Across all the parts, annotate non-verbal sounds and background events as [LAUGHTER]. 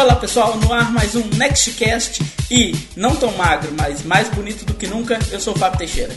Olá pessoal, no ar mais um Nextcast e não tão magro, mas mais bonito do que nunca, eu sou o Fábio Teixeira.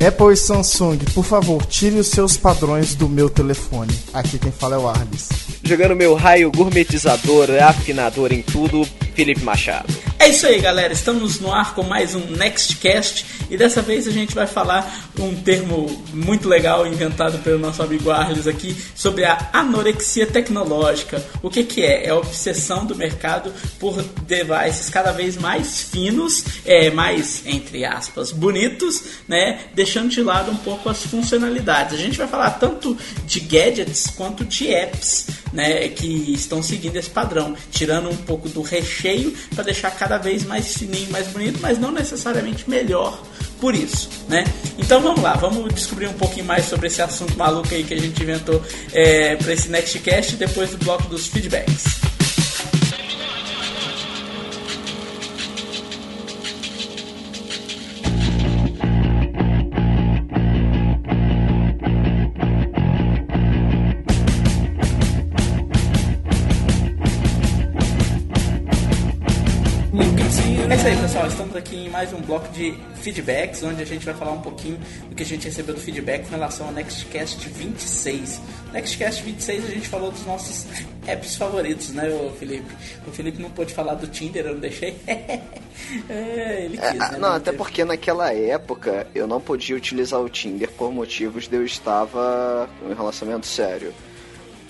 Apple e Samsung, por favor, tire os seus padrões do meu telefone. Aqui quem fala é o Arles. Jogando meu raio gourmetizador, afinador em tudo, Felipe Machado. É isso aí, galera. Estamos no ar com mais um Nextcast e dessa vez a gente vai falar um termo muito legal inventado pelo nosso amigo Arles aqui sobre a anorexia tecnológica. O que, que é? É a obsessão do mercado por devices cada vez mais finos, é, mais, entre aspas, bonitos, né? Deixando de lado um pouco as funcionalidades. A gente vai falar tanto de gadgets quanto de apps, né? Que estão seguindo esse padrão, tirando um pouco do recheio para deixar cada vez mais fininho, mais bonito, mas não necessariamente melhor por isso, né? Então vamos lá, vamos descobrir um pouquinho mais sobre esse assunto maluco aí que a gente inventou é, para esse Nextcast depois do bloco dos feedbacks. Mais um bloco de feedbacks, onde a gente vai falar um pouquinho do que a gente recebeu do feedback com relação ao Nextcast 26. Nextcast 26 a gente falou dos nossos [LAUGHS] apps favoritos, né, Felipe? O Felipe não pôde falar do Tinder, eu não deixei. [LAUGHS] é, ele quis, é, né? Não, até porque naquela época eu não podia utilizar o Tinder por motivos de eu estava em um relacionamento sério.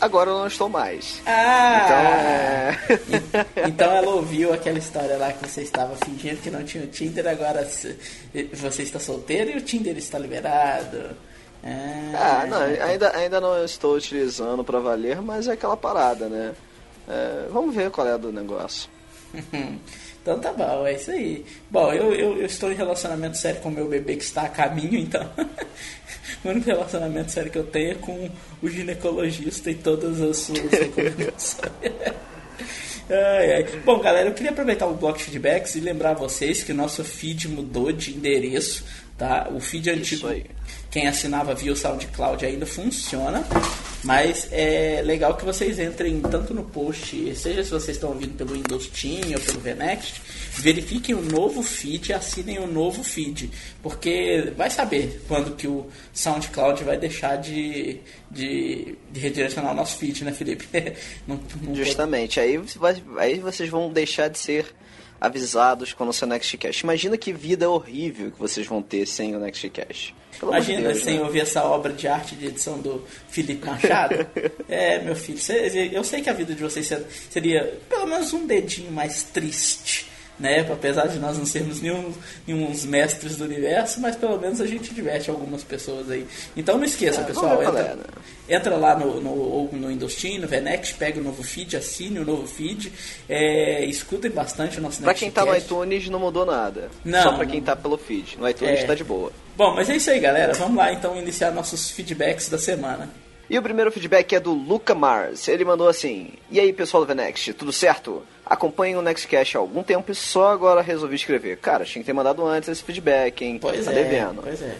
Agora eu não estou mais. Ah! Então, é... então ela [LAUGHS] ouviu aquela história lá que você estava fingindo que não tinha o Tinder, agora você está solteiro e o Tinder está liberado. Ah, ah não, ainda, ainda não estou utilizando para valer, mas é aquela parada, né? É, vamos ver qual é do negócio. [LAUGHS] Então tá bom, é isso aí. Bom, eu, eu, eu, estou em relacionamento sério com o meu bebê que está a caminho, então. [LAUGHS] o único relacionamento sério que eu tenho é com o ginecologista e todas as suas [LAUGHS] recomendações. Ai, ai. Bom, galera, eu queria aproveitar o bloco de feedbacks e lembrar vocês que o nosso feed mudou de endereço, tá? O feed antigo, quem assinava via o SoundCloud ainda funciona, mas é legal que vocês entrem tanto no post, seja se vocês estão ouvindo pelo Windows Team ou pelo VNext, verifiquem o novo feed e assinem o novo feed, porque vai saber quando que o SoundCloud vai deixar de, de, de redirecionar o nosso feed, né, Felipe? [LAUGHS] não, não Justamente, aí, vai, aí vocês vão deixar de ser avisados quando o seu Nextcast. Imagina que vida horrível que vocês vão ter sem o Nextcast. Imagina Deus, sem né? ouvir essa obra de arte de edição do Felipe Machado. [LAUGHS] é, meu filho, eu sei que a vida de vocês seria pelo menos um dedinho mais triste né? Apesar de nós não sermos nenhum, nenhum mestres do universo, mas pelo menos a gente diverte algumas pessoas aí. Então não esqueça, é, pessoal, entra, entra, lá no, no, no Windows Team, no Venex, pega o novo feed, assine o novo feed, é, escutem bastante o nosso Pra quem tá no iTunes não mudou nada. Não, Só pra quem não. tá pelo feed. No iTunes é. tá de boa. Bom, mas é isso aí, galera. Vamos lá então iniciar nossos feedbacks da semana. E o primeiro feedback é do Luca Mars. Ele mandou assim: E aí, pessoal do Venext, tudo certo? Acompanho o Nextcast há algum tempo e só agora resolvi escrever. Cara, tinha que ter mandado antes esse feedback, hein? Pois tá é, devendo. Pois é.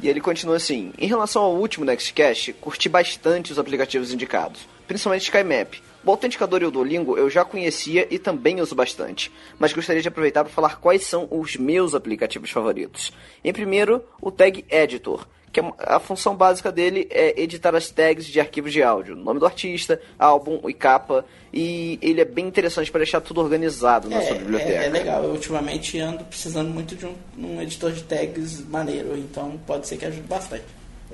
E ele continua assim: Em relação ao último Nextcast, curti bastante os aplicativos indicados, principalmente SkyMap. O autenticador e o Duolingo eu já conhecia e também uso bastante, mas gostaria de aproveitar para falar quais são os meus aplicativos favoritos. Em primeiro, o Tag Editor que a função básica dele é editar as tags de arquivos de áudio, nome do artista, álbum e capa, e ele é bem interessante para deixar tudo organizado na é, sua biblioteca. É, é, legal, eu ultimamente ando precisando muito de um, um, editor de tags maneiro, então pode ser que ajude bastante.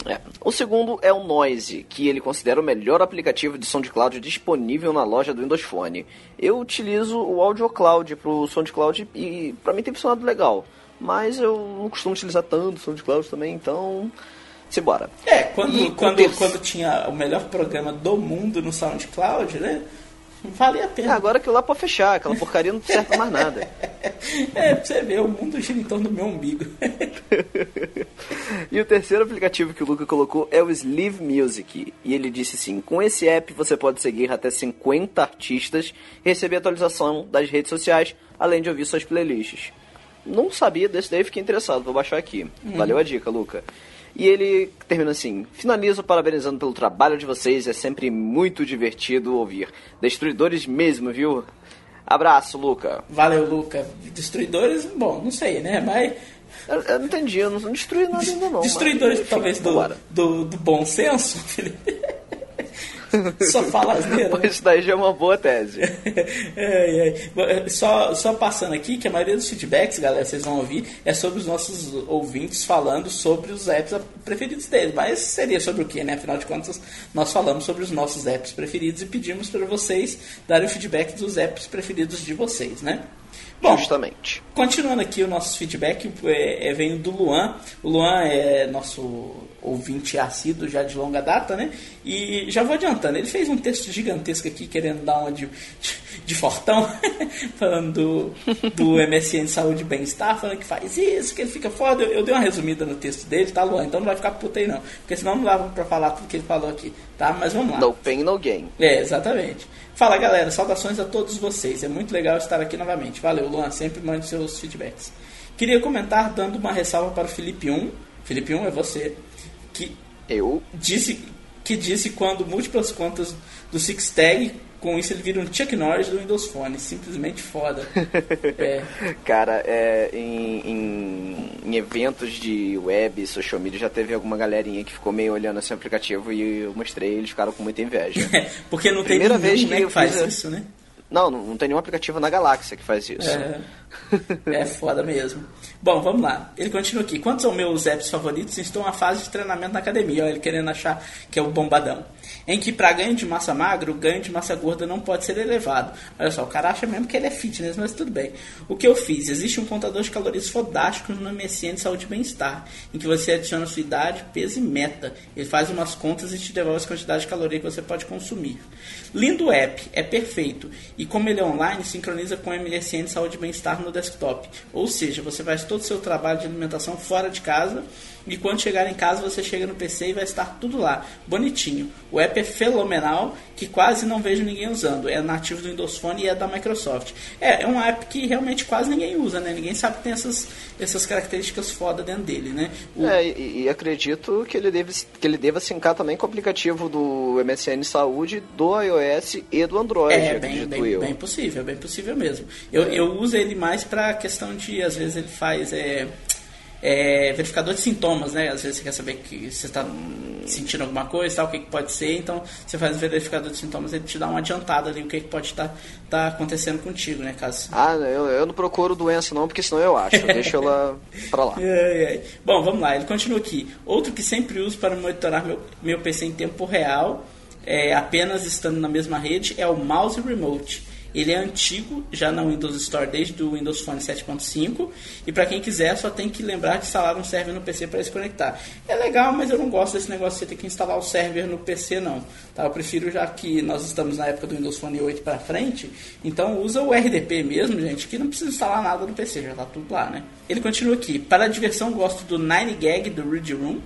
É. O segundo é o Noise, que ele considera o melhor aplicativo de SoundCloud disponível na loja do Windows Phone. Eu utilizo o AudioCloud para o SoundCloud e para mim tem funcionado legal. Mas eu não costumo utilizar tanto SoundCloud também, então. Simbora. É, quando, quando, quando tinha o melhor programa do mundo no SoundCloud, né? Valia a pena. É, agora que lá pode fechar, aquela porcaria não serve mais nada. [LAUGHS] é, pra você ver, o mundo gira em torno do meu umbigo. [LAUGHS] e o terceiro aplicativo que o Luca colocou é o Sleeve Music. E ele disse assim: com esse app você pode seguir até 50 artistas e receber atualização das redes sociais, além de ouvir suas playlists. Não sabia desse daí, fiquei interessado, vou baixar aqui. Uhum. Valeu a dica, Luca. E ele termina assim: finalizo parabenizando pelo trabalho de vocês, é sempre muito divertido ouvir. Destruidores mesmo, viu? Abraço, Luca. Valeu, Luca. Destruidores, bom, não sei, né? Mas. Eu, eu não entendi, eu não destruí nada ainda não. Destruidores, mas, enfim, talvez, do, do, do, bom senso, [LAUGHS] Felipe. [LAUGHS] Só fala asneira. Isso daí já é uma boa tese. [LAUGHS] é, é. Só, só passando aqui, que a maioria dos feedbacks, galera, vocês vão ouvir, é sobre os nossos ouvintes falando sobre os apps preferidos deles. Mas seria sobre o que, né? Afinal de contas, nós falamos sobre os nossos apps preferidos e pedimos para vocês darem o feedback dos apps preferidos de vocês, né? Bom, Justamente. Continuando aqui o nosso feedback, é, é, vem do Luan. O Luan é nosso ouvinte assíduo já de longa data, né? E já vou adiantando, ele fez um texto gigantesco aqui, querendo dar uma de, [LAUGHS] de fortão, [LAUGHS] falando do, do [LAUGHS] MSN Saúde e Bem-Estar, falando que faz isso, que ele fica foda. Eu, eu, dei uma resumida no texto dele, tá, Luan? Então não vai ficar puta aí não, porque senão não dava pra falar tudo que ele falou aqui, tá? Mas vamos lá. No pain, no gain. É, exatamente. Fala galera, saudações a todos vocês. É muito legal estar aqui novamente. Valeu, Luan. Sempre mande seus feedbacks. Queria comentar dando uma ressalva para o Felipe 1. Felipe 1 é você. Que eu disse que disse quando múltiplas contas do Sixtag com isso ele vira um Chuck Norris do Windows Phone, simplesmente foda. [LAUGHS] é. Cara, é, em, em, em, eventos de web, social media, já teve alguma galerinha que ficou meio olhando esse aplicativo e eu mostrei e eles ficaram com muita inveja. [LAUGHS] Porque não tem Primeira vez que, né, que faz fiz, isso, né? Não, não tem nenhum aplicativo na galáxia que faz isso. É, [LAUGHS] é foda mesmo. Bom, vamos lá. Ele continua aqui. Quantos são meus apps favoritos? Estou na fase de treinamento na academia. Olha, ele querendo achar que é o bombadão em que para ganho de massa magra, o ganho de massa gorda não pode ser elevado. Olha só, o cara acha mesmo que ele é fitness, mas tudo bem. O que eu fiz? Existe um contador de calorias fodástico no MSN de Saúde e Bem-Estar, em que você adiciona sua idade, peso e meta. Ele faz umas contas e te devolve a quantidade de caloria que você pode consumir. Lindo app, é perfeito. E como ele é online, sincroniza com o MSN de Saúde e Bem-Estar no desktop. Ou seja, você faz todo o seu trabalho de alimentação fora de casa e quando chegar em casa, você chega no PC e vai estar tudo lá, bonitinho. O app é fenomenal, que quase não vejo ninguém usando. É nativo do Windows Phone e é da Microsoft. É, é um app que realmente quase ninguém usa, né? Ninguém sabe que tem essas, essas características foda dentro dele, né? O... É, e, e, acredito que ele, deve, que ele deva sincar também com o aplicativo do MSN Saúde, do iOS e do Android. É, bem, bem, bem, possível, bem possível mesmo. Eu, eu uso ele mais para questão de, às vezes ele faz... É, é, verificador de sintomas, né? Às vezes você quer saber que você está sentindo alguma coisa, tal, o que, que, pode ser, então você faz o verificador de sintomas, ele te dá uma adiantada ali, o que, que pode estar tá, tá acontecendo contigo, né? Caso... Ah, eu, eu não procuro doença não, porque senão eu acho, eu deixo ela [LAUGHS] pra lá. É, é. Bom, vamos lá, ele continua aqui. Outro que sempre uso para monitorar meu, meu PC em tempo real, é, apenas estando na mesma rede, é o Mouse Remote. Ele é antigo, já na Windows Store desde o Windows Phone 7.5 e para quem quiser só tem que lembrar de instalar um server no PC para se conectar. É legal, mas eu não gosto desse negócio de você ter que instalar o server no PC não. Tá? Eu prefiro já que nós estamos na época do Windows Phone 8 para frente, então usa o RDP mesmo, gente, que não precisa instalar nada no PC, já tá tudo lá, né? Ele continua aqui. Para diversão gosto do 9gag do Rudy Room,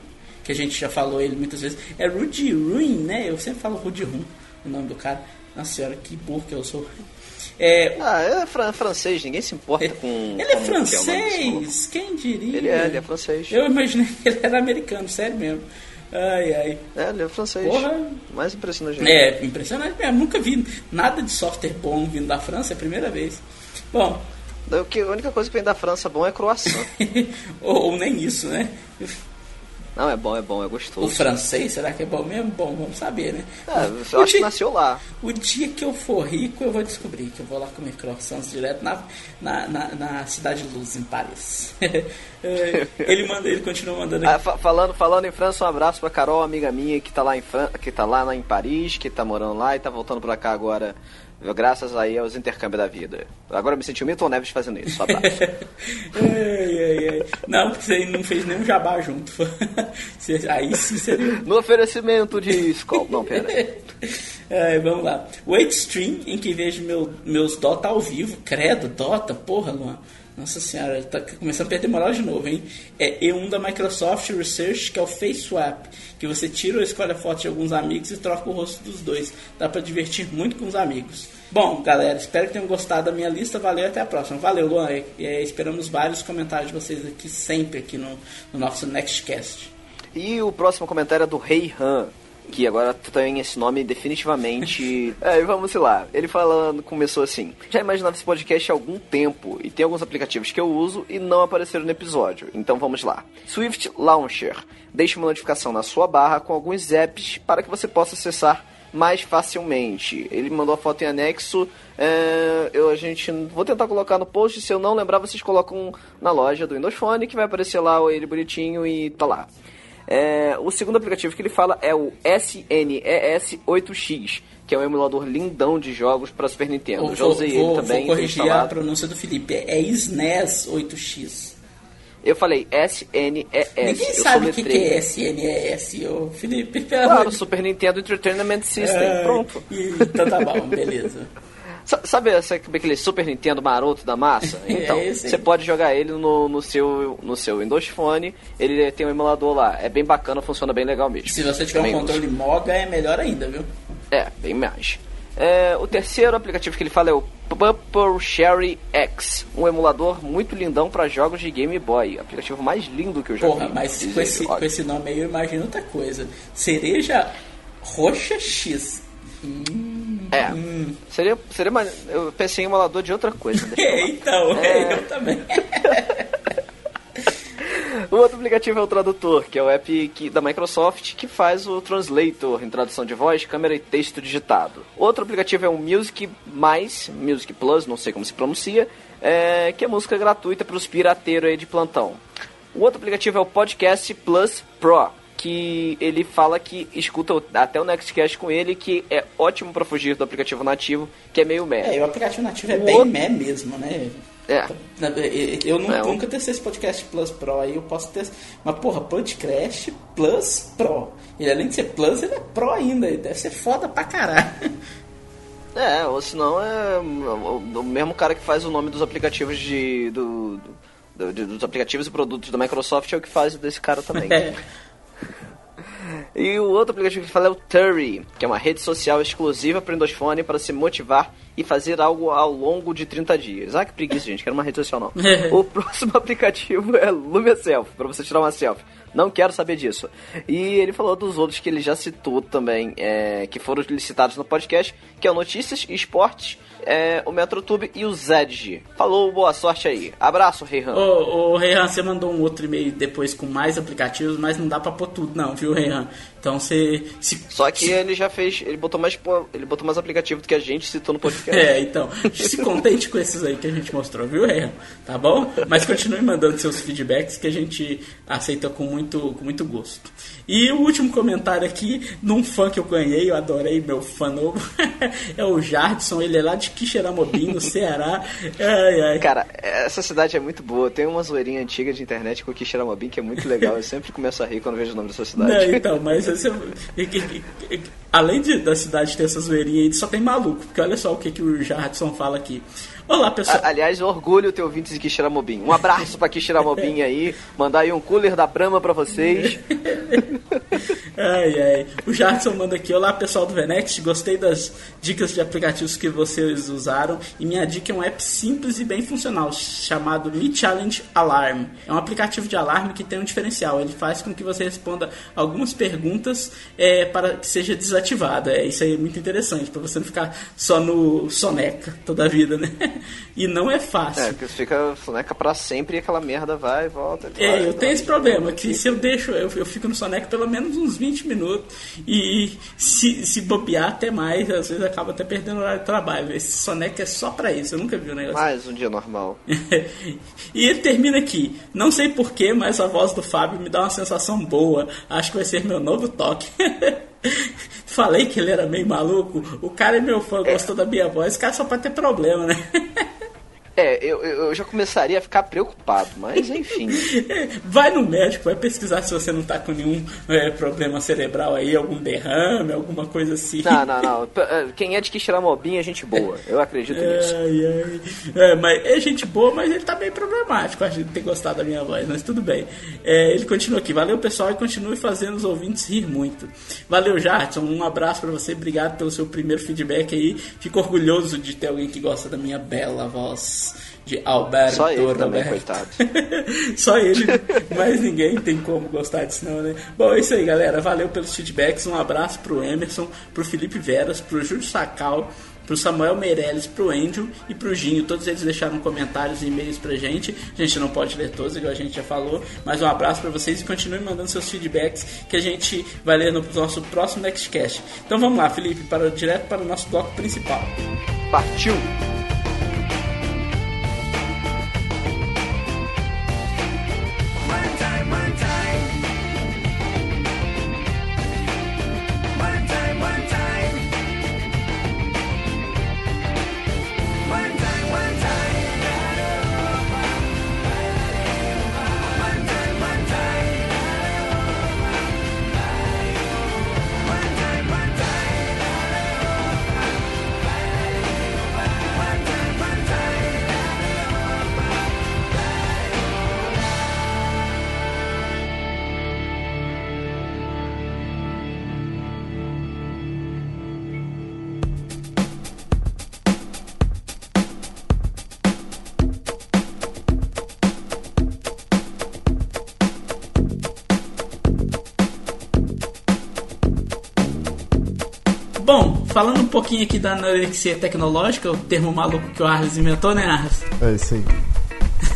que a gente já falou ele muitas vezes. É Rudy Ruin, né? Eu sempre falo Rudy Room, o nome do cara. Nossa senhora, que burro que eu sou. É, ah, é fran francês, ninguém se importa é, com. Ele é francês? É Quem diria? Ele é, ele é francês. Eu imaginei que ele era americano, sério mesmo. Ai, ai. É, ele é francês. Porra. Mais impressionante. É, impressionante mesmo. Nunca vi nada de software bom vindo da França, é a primeira vez. Bom. O que, a única coisa que vem da França bom é croissant. [LAUGHS] ou, ou nem isso, né? Não, é bom, é bom, é gostoso. O francês, será que é bom mesmo? Bom, vamos saber, né? É, eu acho dia, que nasceu lá. O dia que eu for rico, eu vou descobrir que eu vou lá comer croissants direto na, na, na, na Cidade de Luz, em Paris. [LAUGHS] É, ele manda, ele continua mandando ah, falando, falando em França, um abraço pra Carol, amiga minha, que tá lá em Fran que tá lá em Paris, que tá morando lá e tá voltando pra cá agora Graças aí aos intercâmbios da vida. Agora eu me senti o Milton Neves fazendo isso. ai, ai, ai. Não, porque você não fez nenhum jabá junto. [LAUGHS] aí sim seria. No oferecimento de Skull. Não, pera. [LAUGHS] É, vamos lá. O Extreme, em que vejo meu, meus Dota ao vivo. Credo, Dota, porra, Luan. Nossa senhora, tá começando a perder moral de novo, hein? É E1 da Microsoft Research, que é o Face Swap, que você tira ou escolhe a foto de alguns amigos e troca o rosto dos dois. Dá para divertir muito com os amigos. Bom, galera, espero que tenham gostado da minha lista. Valeu até a próxima. Valeu, Luan. É, esperamos vários comentários de vocês aqui sempre aqui no, no nosso Nextcast. E o próximo comentário é do Rei Han que agora tem esse nome definitivamente. [LAUGHS] é, vamos lá. Ele falando, começou assim: Já imaginava esse podcast há algum tempo e tem alguns aplicativos que eu uso e não apareceram no episódio. Então vamos lá. Swift Launcher. Deixe uma notificação na sua barra com alguns apps para que você possa acessar mais facilmente. Ele mandou a foto em anexo. É, eu a gente vou tentar colocar no post. Se eu não lembrar, vocês colocam na loja do Windows Phone que vai aparecer lá ele bonitinho e tá lá. É, o segundo aplicativo que ele fala é o SNES 8X, que é um emulador lindão de jogos para Super Nintendo. Vou, já usei vou, ele também. Vou corrigir a pronúncia do Felipe. É SNES 8X. Eu falei SNES. Ninguém eu sabe o que, que é SNES, ô Felipe. Claro, Super Nintendo Entertainment System. É, Pronto. Então tá bom, beleza. [LAUGHS] Sabe aquele Super Nintendo maroto da massa? [LAUGHS] Então, É você pode jogar ele no, no, seu, no seu Windows Phone, ele tem um emulador lá. É bem bacana, funciona bem legal mesmo. Se você tiver Também um controle Moga, é melhor ainda, viu? É, bem mais. É, o terceiro aplicativo que ele fala é o Purple Sherry X, um emulador muito lindão para jogos de Game Boy. Aplicativo mais lindo que eu já Porra, vi. mas diz com esse, com esse nome aí eu imagino outra coisa. Cereja roxa X. É, seria, seria mais... Eu pensei em emulador de outra coisa. É, lá. [LAUGHS] então, É. [LAUGHS] eu também. [LAUGHS] O outro aplicativo é o Tradutor, que é o app que- da Microsoft que faz o Translator em tradução de voz, câmera e texto digitado. Outro aplicativo é o Music Mais, Music Plus, não sei como se pronuncia, é, que é música gratuita para os pirateiros aí de plantão. O outro aplicativo é o Podcast Plus Pro, que ele fala que escuta até o Nextcast com ele, que é ótimo para fugir do aplicativo nativo, que é meio merda. É, o aplicativo nativo é O bem outro- meh mesmo, né? É. Eu não- É, o- nunca testei esse podcast Plus Pro aí, eu posso ter. Mas, porra, podcast Plus Pro. E além de ser Plus, ele é Pro ainda. Ele deve ser foda pra caralho. É, ou senão é o, mesmo cara que faz o nome dos aplicativos de. Do, do- dos aplicativos e produtos da Microsoft é o que faz desse cara também. [LAUGHS] É. E o outro aplicativo que ele fala é o Turry, que é uma rede social exclusiva para o Windows Phone para se motivar e fazer algo ao longo de 30 dias. Ah, que preguiça, gente, quero uma rede social não. [LAUGHS] o próximo [LAUGHS] aplicativo é Lumia Selfie, para você tirar uma selfie. Não quero saber disso. E ele falou dos outros que ele já citou também, é, que foram citados no podcast, que é o Notícias e Esportes, é, o MetroTube e o Zedge. Falou, boa sorte aí. Abraço, Reihan. Ô, ô Reihan, você mandou um outro e-mail depois com mais aplicativos, mas não dá pra pôr tudo, não, viu, Reihan? Então você. Se, Só que ele já fez, ele botou mais, ele botou mais aplicativo do que a gente citou no podcast. [LAUGHS] É, então, se contente com esses aí que a gente mostrou, viu, Reihan? Tá bom? Mas continue mandando seus feedbacks que a gente aceita com muito, com muito gosto. E o último comentário aqui, num fã que eu ganhei, eu adorei meu fã novo, [LAUGHS] é o Jardson, ele é lá de Quixeramobim, no Ceará. [LAUGHS] Ai, ai. Cara, essa cidade é muito boa. Tem uma zoeirinha antiga de internet com o Quixeramobim que é muito legal. Eu sempre começo a rir quando vejo o nome dessa cidade. Não, então, mas esse, [LAUGHS] e- além de, da cidade ter essa zoeirinha aí, só tem maluco, porque olha só o que, que o Jardson fala aqui. Olá, pessoal. Aliás, orgulho ter ouvintes de Quixeramobim. Um abraço pra Quixeramobim [LAUGHS] aí. Mandar aí um cooler da Brahma pra vocês. [LAUGHS] Ai, ai. O Jardson manda aqui. Olá, pessoal do Venex. Gostei das dicas de aplicativos que vocês usaram. E minha dica é um app simples e bem funcional, chamado Me Challenge Alarm. É um aplicativo de alarme que tem um diferencial. Ele faz com que você responda algumas perguntas é, para que seja desativado. É, isso aí é muito interessante, para você não ficar só no soneca toda a vida, né? [LAUGHS] E não é fácil. É, porque fica soneca pra sempre e aquela merda vai e volta. vai, É, eu vai, tenho esse vai, problema, vai, que se eu deixo, eu, eu fico no Soneca pelo menos uns 20 minutos e se, se bobear até mais, às vezes acaba até perdendo o horário de trabalho. Esse Soneca é só pra isso, eu nunca vi um negócio. Mais um dia normal. [LAUGHS] e ele termina aqui. Não sei porquê, mas a voz do Fábio me dá uma sensação boa. Acho que vai ser meu novo toque. [LAUGHS] [LAUGHS] Falei que ele era meio maluco. O cara é meu fã, gostou da minha voz. O cara só pode ter problema, né? [LAUGHS] É, eu, eu já começaria a ficar preocupado, mas enfim. [LAUGHS] Vai no médico, vai pesquisar se você não tá com nenhum é, problema cerebral aí, algum derrame, alguma coisa assim. Não, não, não. [LAUGHS] Eh, Quem é de Quixeramobim é gente boa. Eu acredito nisso. Ai. É, mas é gente boa, mas ele tá bem problemático. Acho que ter gostado da minha voz, mas tudo bem. É, ele continua aqui. Valeu, pessoal, e continue fazendo os ouvintes rir muito. Valeu, Jartson. Um abraço pra você. Obrigado pelo seu primeiro feedback aí. Fico orgulhoso de ter alguém que gosta da minha bela voz. De Alberto Só ele Roberto. também, coitado. [LAUGHS] Só ele, mas ninguém tem como gostar disso não, né? Bom, é isso aí, galera. Valeu pelos feedbacks. Um abraço pro Emerson, pro Felipe Veras, pro Júlio Sacal, pro Samuel Meirelles, pro Angel e pro Ginho. Todos eles deixaram comentários e e-mails pra gente. A gente não pode ler todos, igual a gente já falou, mas um abraço para vocês e continuem mandando seus feedbacks que a gente vai ler no nosso próximo Nextcast. Então vamos lá, Felipe, para, direto para o nosso bloco principal. Partiu! Pouquinho aqui da anorexia tecnológica, o termo maluco que o Arles inventou, né, Arles? É isso aí.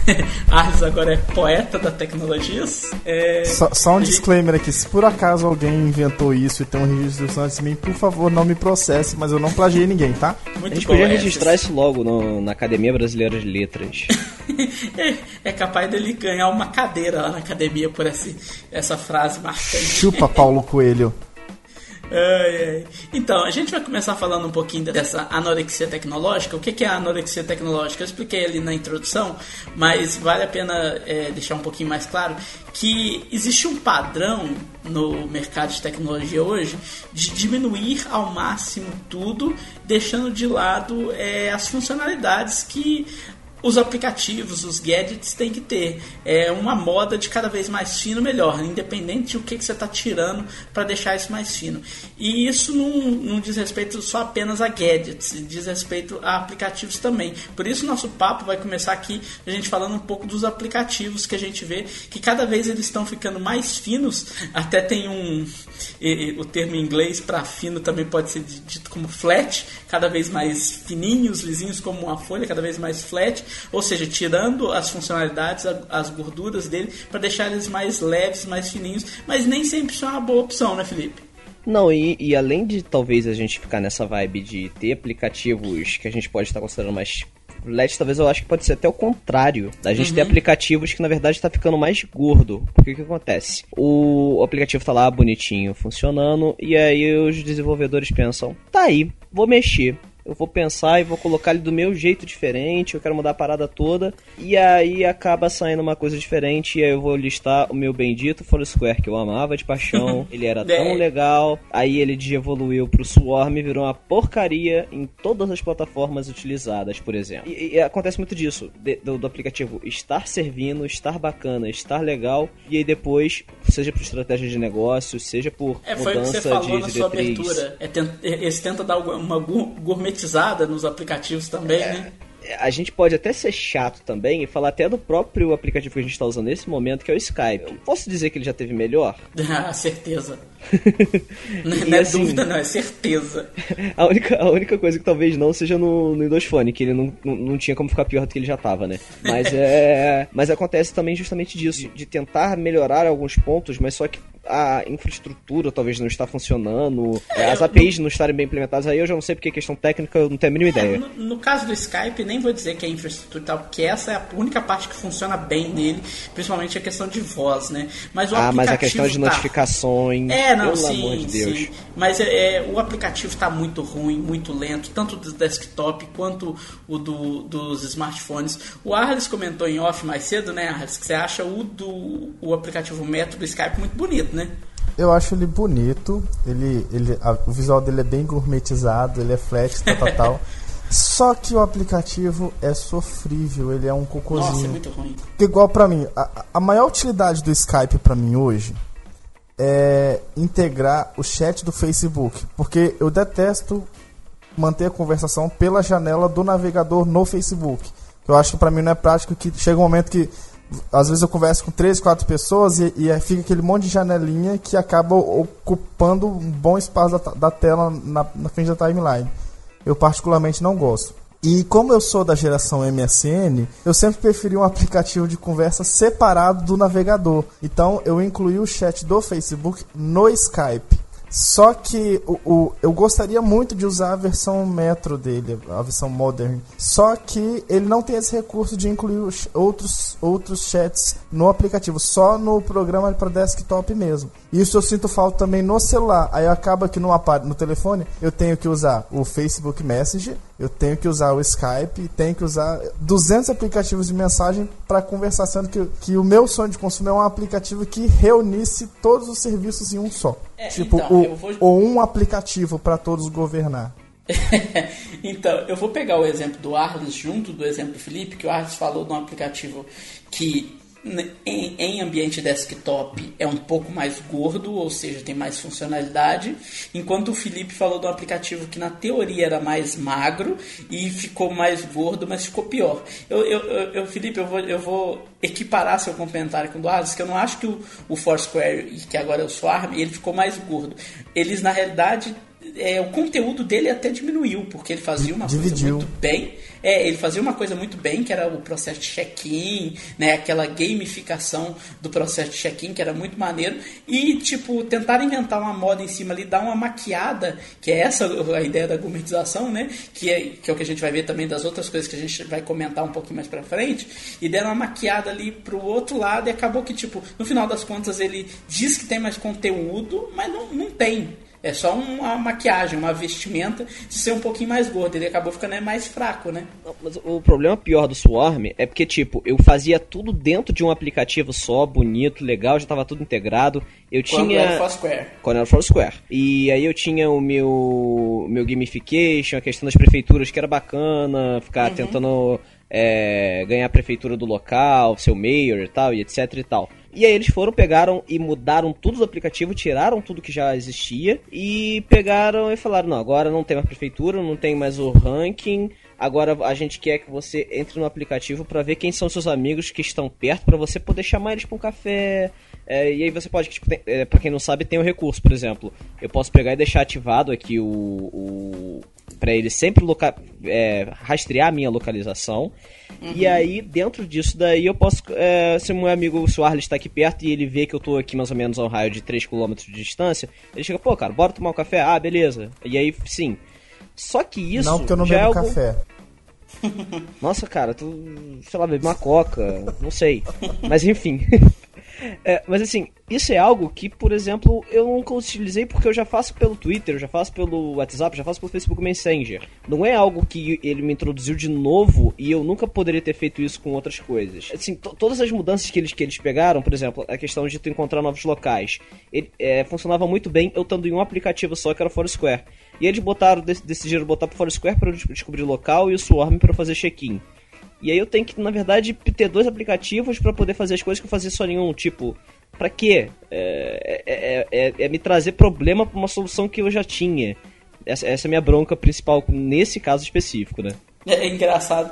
[LAUGHS] Arles agora é poeta da tecnologias. É... Só, só um disclaimer aqui, se por acaso alguém inventou isso e tem um registro antes de mim, por favor, não me processe, mas eu não plagiei ninguém, tá? Muito A gente podia registrar isso logo no- na Academia Brasileira de Letras. [LAUGHS] é, é capaz dele ganhar uma cadeira lá na academia por esse, essa frase marcante. Chupa Paulo Coelho. Então, a gente vai começar falando um pouquinho dessa anorexia tecnológica. O que que é a anorexia tecnológica? Eu expliquei ali na introdução, mas vale a pena é, deixar um pouquinho mais claro que existe um padrão no mercado de tecnologia hoje de diminuir ao máximo tudo, deixando de lado é, as funcionalidades que os aplicativos, os gadgets têm que ter. É uma moda de cada vez mais fino, melhor, independente de o que, que você está tirando para deixar isso mais fino. E isso não, não diz respeito só apenas a gadgets, diz respeito a aplicativos também. Por isso, nosso papo vai começar aqui, a gente falando um pouco dos aplicativos que a gente vê que cada vez eles estão ficando mais finos. [LAUGHS] Até tem um. o termo em inglês para fino também pode ser dito como flat, cada vez mais fininhos, lisinhos como uma folha, cada vez mais flat, ou seja, tirando as funcionalidades, as gorduras dele, para deixar eles mais leves, mais fininhos, mas nem sempre isso é uma boa opção, né, Felipe? Não, e, e além de talvez a gente ficar nessa vibe de ter aplicativos que a gente pode estar considerando mais LED, talvez eu acho que pode ser até o contrário. A gente tem aplicativos que na verdade está ficando mais gordo. Porque o que acontece? O aplicativo tá lá bonitinho, funcionando, e aí os desenvolvedores pensam: tá aí, vou mexer. Eu vou pensar e vou colocar ele do meu jeito diferente, eu quero mudar a parada toda. E aí acaba saindo uma coisa diferente, e aí eu vou listar o meu bendito Foursquare, que eu amava de paixão. [LAUGHS] ele era tão É. legal. Aí ele evoluiu pro Swarm e virou uma porcaria em todas as plataformas utilizadas, por exemplo. E, e acontece muito disso, de- do, do aplicativo estar servindo, estar bacana, estar legal, e aí depois, seja por estratégia de negócio, seja por É, foi o que mudança você falou na de sua diretriz. abertura. É, tent- eles tentam dar uma gourmetizada nos aplicativos também, né? A gente pode até ser chato também e falar até do próprio aplicativo que a gente está usando nesse momento, que é o Skype. Eu posso dizer que ele já teve melhor? [LAUGHS] Ah, certeza. Não não é assim- dúvida, não, é certeza. [LAUGHS] A única, a única coisa que talvez não seja no, no Windows Phone, que ele não, não, não tinha como ficar pior do que ele já tava, né? Mas [LAUGHS] é. mas acontece também justamente disso, de tentar melhorar alguns pontos, mas só que a infraestrutura talvez não está funcionando, é, as APIs não estarem bem implementadas, aí eu já não sei porque é questão técnica, eu não tenho a mínima É, ideia. no, no caso do Skype, nem vou dizer que é infraestrutura e tal, porque essa é a única parte que funciona bem nele, principalmente a questão de voz, né? Mas o Ah, mas a questão de tá- notificações. É, não, pelo sim, amor de Deus. sim. Mas é, é, o aplicativo está muito ruim, muito lento, tanto do desktop quanto o do, dos smartphones. O Arles comentou em off mais cedo, né, Arles, que você acha o do o aplicativo Metro do Skype muito bonito, né? Eu acho ele bonito, ele, ele, a- o visual dele é bem gourmetizado, ele é flat, tal, tal, tal. [LAUGHS] Só que o aplicativo é sofrível, ele é um Nossa, é cocôzinho. muito ruim. Igual pra mim, a, a maior utilidade do Skype pra mim hoje é integrar o chat do Facebook, porque eu detesto manter a conversação pela janela do navegador no Facebook. Eu acho que para mim não é prático que chega um momento que às vezes eu converso com três, quatro pessoas e, e fica aquele monte de janelinha que acaba ocupando um bom espaço da, da tela na, na frente da timeline. Eu particularmente não gosto. E como eu sou da geração MSN, eu sempre preferi um aplicativo de conversa separado do navegador. Então eu incluí o chat do Facebook no Skype. Só que o, o, eu gostaria muito de usar a versão Metro dele, a versão Modern. Só que ele não tem esse recurso de incluir os, outros, outros chats no aplicativo, só no programa para desktop mesmo. Isso eu sinto falta também no celular. Aí acaba que no, no telefone eu tenho que usar o Facebook Messenger, eu tenho que usar o Skype, tenho que usar 200 aplicativos de mensagem para conversar, sendo que, que o meu sonho de consumo é um aplicativo que reunisse todos os serviços em um só. É, tipo, então, o, vou... ou um aplicativo para todos governar. [LAUGHS] então, eu vou pegar o exemplo do Arles junto do exemplo do Felipe, que o Arles falou de um aplicativo que em, em, ambiente desktop é um pouco mais gordo, ou seja, tem mais funcionalidade, enquanto o Felipe falou de um aplicativo que na teoria era mais magro e ficou mais gordo, mas ficou pior. Eu, eu, eu Felipe, eu vou, eu vou equiparar seu comentário com o do Alex, que eu não acho que o, o Foursquare, que agora é o Swarm, ele ficou mais gordo. Eles, na realidade, é, o conteúdo dele até diminuiu, porque ele fazia uma Dividiu. coisa muito bem. É, ele fazia uma coisa muito bem, que era o processo de check-in, né? Aquela gamificação do processo de check-in, que era muito maneiro. E, tipo, tentar inventar uma moda em cima ali, dar uma maquiada, que é essa a ideia da gourmetização, né? Que é, que é o que a gente vai ver também das outras coisas que a gente vai comentar um pouquinho mais pra frente. E deram uma maquiada ali pro outro lado e acabou que, tipo, no final das contas ele diz que tem mais conteúdo, mas não, não tem. É só uma maquiagem, uma vestimenta de ser um pouquinho mais gordo. Ele acabou ficando mais fraco, né? Não, mas o problema pior do Swarm é porque, tipo, eu fazia tudo dentro de um aplicativo só, bonito, legal, já tava tudo integrado. Eu Quando tinha. Era Foursquare. Quando era Foursquare. E aí eu tinha o meu, meu gamification, a questão das prefeituras que era bacana, ficar uhum. tentando é, ganhar a prefeitura do local, seu mayor e tal, e etc e tal. E aí eles foram, pegaram e mudaram tudo do aplicativo, tiraram tudo que já existia e pegaram e falaram: não, agora não tem mais prefeitura, não tem mais o ranking. Agora a gente quer que você entre no aplicativo para ver quem são seus amigos que estão perto para você poder chamar eles para um café. É, e aí você pode, tipo, é, para quem não sabe, tem o recurso, por exemplo, eu posso pegar e deixar ativado aqui o, o para ele sempre loca é, rastrear a minha localização. Uhum. E aí, dentro disso daí, eu posso. É, se o meu amigo Suarles está aqui perto e ele vê que eu tô aqui mais ou menos a um raio de 3km de distância, ele chega, pô, cara, bora tomar um café? Ah, beleza. E aí, sim. Só que isso. Não, porque eu não bebo é algo... café. Nossa, cara, tu, sei lá, bebe uma coca, não sei. [LAUGHS] Mas enfim. [LAUGHS] [LAUGHS] É, mas assim, isso é algo que, por exemplo, eu nunca utilizei porque eu já faço pelo Twitter, já faço pelo WhatsApp, já faço pelo Facebook Messenger. Não é algo que ele me introduziu de novo e eu nunca poderia ter feito isso com outras coisas. Assim, todas as mudanças que eles, que eles pegaram, por exemplo, a questão de tu encontrar novos locais, ele, é, funcionava muito bem eu estando em um aplicativo só que era Foursquare. E eles botaram, decidiram botar pro Foursquare para eu descobrir local e o Swarm para fazer check-in. E aí eu tenho que, na verdade, ter dois aplicativos para poder fazer as coisas que eu fazia só nenhum. Tipo, para quê? É, é, é, é, me trazer problema pra uma solução que eu já tinha. Essa, essa é a minha bronca principal nesse caso específico, né? É, engraçado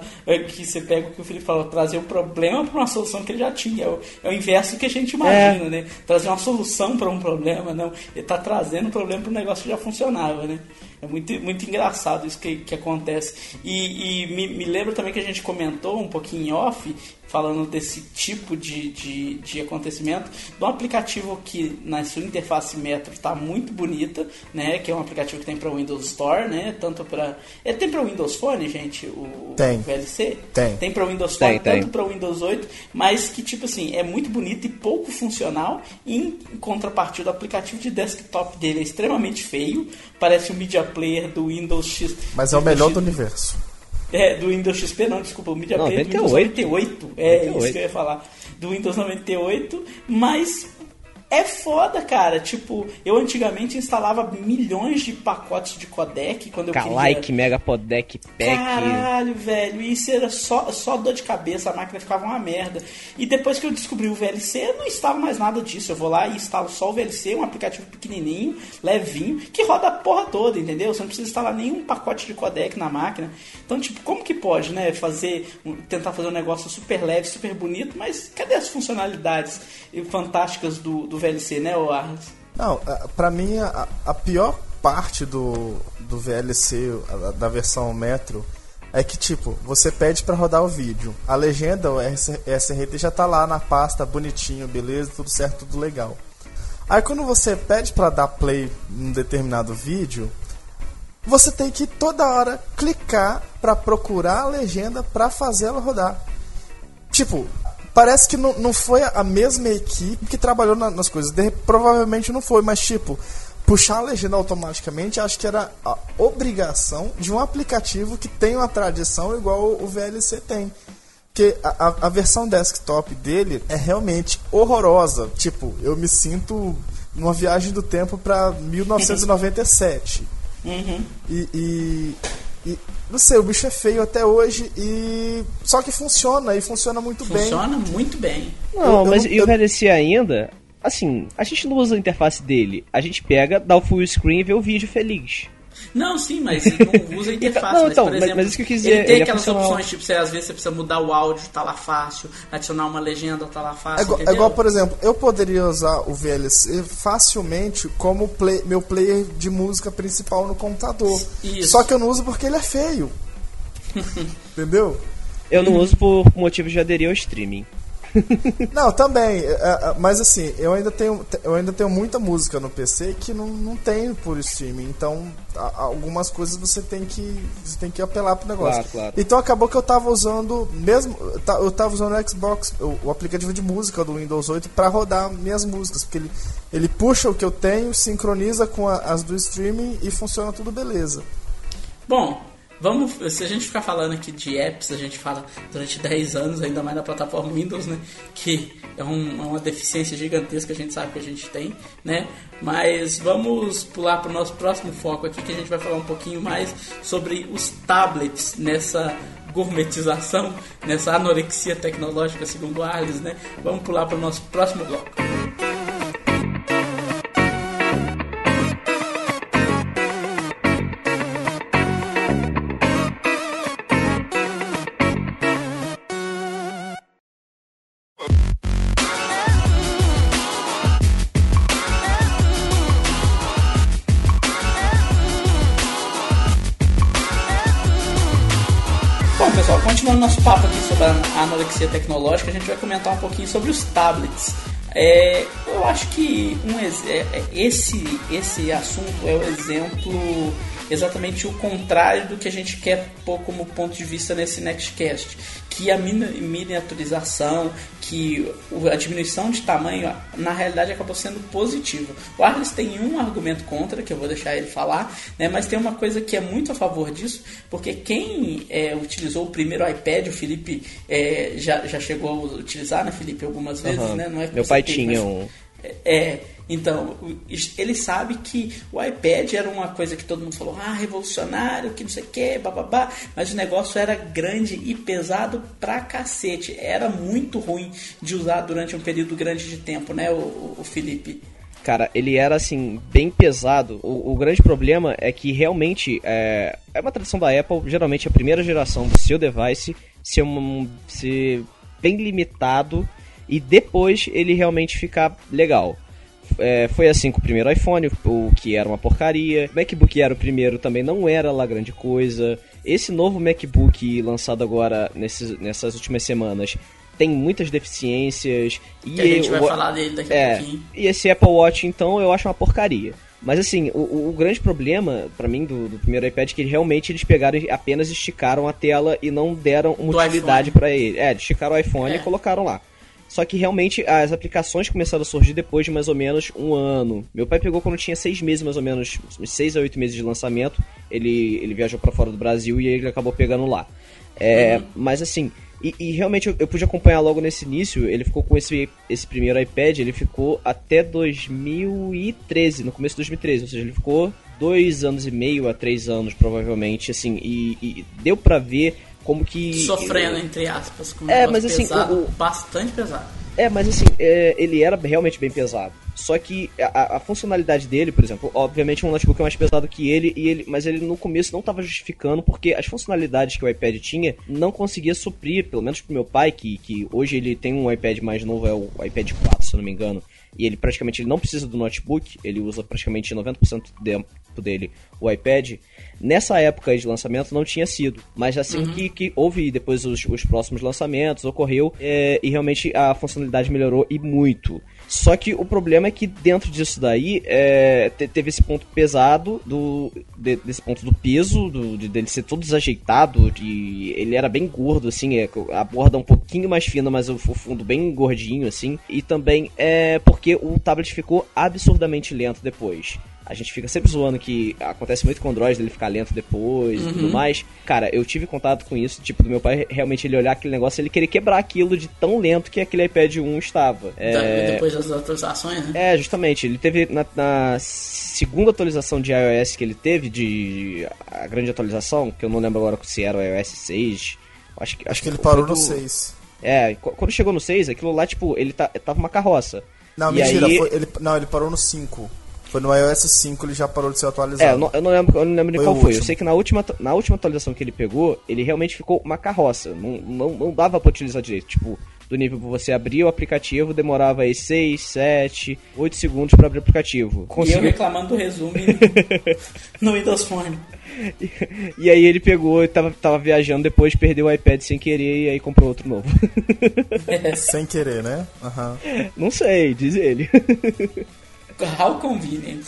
que você pega o que o Felipe falou, trazer um problema para uma solução que ele já tinha. É o, é o inverso do que a gente imagina, né? Trazer uma solução para um problema, não. Ele está trazendo um problema para um negócio que já funcionava, né? É muito, muito engraçado isso que, que acontece. E, e me, me lembra também que a gente comentou um pouquinho em off falando desse tipo de, de, de acontecimento, de um aplicativo que na sua interface Metro está muito bonita, né? Que é um aplicativo que tem para Windows Store, né? Tanto para é tem para Windows Phone, gente, o, tem. o VLC. Tem. Tem para Windows Phone, tem, tanto para Windows 8, mas que tipo assim é muito bonito e pouco funcional. Em contrapartida, o aplicativo de desktop dele é extremamente feio, parece um media player do Windows X. Mas é o melhor X, do universo. É, do Windows XP não, desculpa, o Media não, Player 98. do Windows 98. É 98. isso que eu ia falar. Do Windows 98, mas É foda, cara. Tipo, eu antigamente instalava milhões de pacotes de codec quando eu Kalike, queria... Mega Codec, Pack. Caralho, velho. Isso era só, só dor de cabeça, a máquina ficava uma merda. E depois que eu descobri o VLC, eu não instalo mais nada disso. Eu vou lá e instalo só o VLC, um aplicativo pequenininho, levinho, que roda a porra toda, entendeu? Você não precisa instalar nenhum pacote de codec na máquina. Então, tipo, como que pode, né? Fazer, tentar fazer um negócio super leve, super bonito, mas cadê as funcionalidades fantásticas do, do VLC, né, Arles? Não, pra mim a, a pior parte do, do VLC, da versão Metro, é que tipo, você pede para rodar o vídeo. A legenda, o SRT já tá lá na pasta bonitinho, beleza, tudo certo, tudo legal. Aí quando você pede para dar play num determinado vídeo, você tem que toda hora clicar para procurar a legenda para fazer ela rodar. Tipo, parece que não, não foi a mesma equipe que trabalhou na, nas coisas. De, provavelmente não foi, mas tipo, puxar a legenda automaticamente acho que era a obrigação de um aplicativo que tem uma tradição igual o VLC tem. Porque a, a, a versão desktop dele é realmente horrorosa. Tipo, eu me sinto numa viagem do tempo para 1997. Uhum. E, e, e, não sei, o bicho é feio até hoje e. Só que funciona e funciona muito funciona bem. Funciona muito bem. Não, eu, mas eu, e o VLC ainda, assim, a gente não usa a interface dele. A gente pega, dá o full screen e vê o vídeo feliz. Não, sim, mas não usa [LAUGHS] interface. não, mas, então, por exemplo, mas, isso que eu quis dizer. Ele tem ele é aquelas é opções, tipo, você, às vezes você precisa mudar o áudio, tá lá fácil, adicionar uma legenda, tá lá fácil. É igual, é igual por exemplo, eu poderia usar o VLC facilmente como play, meu player de música principal no computador. Isso. Só que eu não uso porque ele é feio. [LAUGHS] Entendeu? Eu não uso por motivos de aderir ao streaming. [LAUGHS] não, também. É, é, mas assim, eu ainda tenho, eu ainda tenho muita música no PC que não, não tem por streaming. Então, algumas coisas você tem que, você tem que apelar pro negócio. Claro, claro. Então acabou que eu tava usando, mesmo. Eu tava usando o Xbox, o, o aplicativo de música do Windows 8 para rodar minhas músicas. Porque ele, ele puxa o que eu tenho, sincroniza com a, as do streaming e funciona tudo beleza. Bom, Vamos, se a gente ficar falando aqui de apps, a gente fala durante 10 anos, ainda mais na plataforma Windows, né? Que é, um, é uma deficiência gigantesca a gente sabe que a gente tem, né? Mas vamos pular para o nosso próximo foco aqui, que a gente vai falar um pouquinho mais sobre os tablets nessa gourmetização, nessa anorexia tecnológica, segundo Arles, né? Vamos pular para o nosso próximo bloco. Anorexia tecnológica, a gente vai comentar um pouquinho sobre os tablets. É, eu acho que um, é, é, esse, esse assunto é o exemplo exatamente o contrário do que a gente quer pôr como ponto de vista nesse Nextcast. Que a miniaturização, que a diminuição de tamanho, na realidade acabou sendo positiva. O Arles tem um argumento contra, que eu vou deixar ele falar, né, mas tem uma coisa que é muito a favor disso, porque quem é, utilizou o primeiro iPad, o Felipe é, já, já chegou a utilizar, né, Felipe, algumas vezes, uhum. né? Não é Meu pai tinha um. É, então, ele sabe que o iPad era uma coisa que todo mundo falou, ah, revolucionário, que não sei o que, bababá, mas o negócio era grande e pesado pra cacete. Era muito ruim de usar durante um período grande de tempo, né, o, o Felipe? Cara, ele era assim, bem pesado. O, o grande problema é que realmente é, é, uma tradição da Apple, geralmente a primeira geração do seu device ser, um, ser bem limitado e depois ele realmente ficar legal. É, foi assim com o primeiro iPhone, o que era uma porcaria. O MacBook era o primeiro, também não era lá grande coisa. Esse novo MacBook lançado agora nesses, nessas últimas semanas tem muitas deficiências. E a gente vai falar dele daqui é, a pouquinho. E esse Apple Watch, então, eu acho uma porcaria. Mas assim, o, o grande problema para mim do, do, primeiro iPad é que realmente eles pegaram e apenas esticaram a tela e não deram uma utilidade para ele. É, esticaram o iPhone é. e colocaram lá. Só que realmente as aplicações começaram a surgir depois de mais ou menos um ano. Meu pai pegou quando tinha seis meses, mais ou menos, seis a oito meses de lançamento. Ele, ele viajou para fora do Brasil e ele acabou pegando lá. É, uhum. Mas assim, E, e realmente eu, eu, pude acompanhar logo nesse início. Ele ficou com esse, esse primeiro iPad, ele ficou até 2013, no começo de 2013. Ou seja, ele ficou dois anos e meio a três anos, provavelmente, assim. E, e deu para ver como que. Sofrendo, entre aspas. Com é, mas assim. Pesado, o, bastante pesado. É, mas assim, é, ele era realmente bem pesado. Só que a, a, funcionalidade dele, por exemplo, obviamente um notebook é mais pesado que ele, e ele mas ele no começo não estava justificando porque as funcionalidades que o iPad tinha não conseguia suprir, pelo menos pro meu pai, que, que hoje ele tem um iPad mais novo, é o iPad 4, se eu não me engano, e ele praticamente ele não precisa do notebook, ele usa praticamente 90% do tempo dele o iPad. Nessa época de lançamento não tinha sido, mas assim uhum. que, que houve depois os, os próximos lançamentos, ocorreu é, e realmente a funcionalidade melhorou e muito. Só que o problema é que dentro disso daí é, teve esse ponto pesado do de, desse ponto do peso, do, de, dele ser todo desajeitado, de, ele era bem gordo, assim, é, a borda um pouquinho mais fina, mas o, o fundo bem gordinho, assim. E também é porque o tablet ficou absurdamente lento depois. A gente fica sempre zoando que acontece muito com o Android, ele ficar lento depois uhum. e tudo uhum. mais. Cara, eu tive contato com isso, tipo, do meu pai realmente ele olhar aquele negócio, ele querer quebrar aquilo de tão lento que aquele iPad 1 estava. É... Depois das atualizações, né? É, justamente. Ele teve na, na, segunda atualização de iOS que ele teve, de a grande atualização, que eu não lembro agora se era o iOS 6. Acho que, acho que ele parou do... no 6. É, quando chegou no 6, aquilo lá, tipo, ele tá, tava uma carroça. Não, e mentira, aí... foi, ele, não, ele parou no 5. Foi no iOS 5 ele já parou de ser atualizado. É, eu não, eu não lembro, eu não lembro de qual foi. Eu sei que na última, na última atualização que ele pegou, ele realmente ficou uma carroça. Não, não, não dava pra utilizar direito. Tipo, do nível que você abrir o aplicativo, demorava aí 6, 7, 8 segundos para abrir o aplicativo. Conseguiu... E eu reclamando do resumo [LAUGHS] no Windows Phone. E, e, aí ele pegou e tava, tava viajando, depois perdeu o iPad sem querer e aí comprou outro novo. sem querer, né? Uhum. Não sei, diz ele. [LAUGHS] How convenient.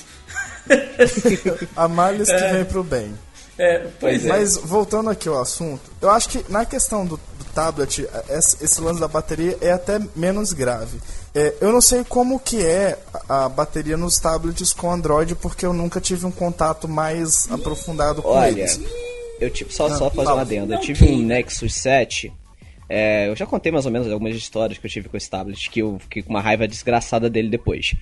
[LAUGHS] a males que é, vem pro bem. É, pois é. Mas voltando aqui ao assunto, eu acho que na questão do, do tablet, esse, esse, lance da bateria é até menos grave. É, eu não sei como que é a, a bateria nos tablets com Android, porque eu nunca tive um contato mais aprofundado com Olha, eles. Eu tive só, só fazer uma adenda. Eu tive um Nexus 7 é, eu já contei mais ou menos algumas histórias que eu tive com esse tablet, que eu fiquei com uma raiva desgraçada dele depois.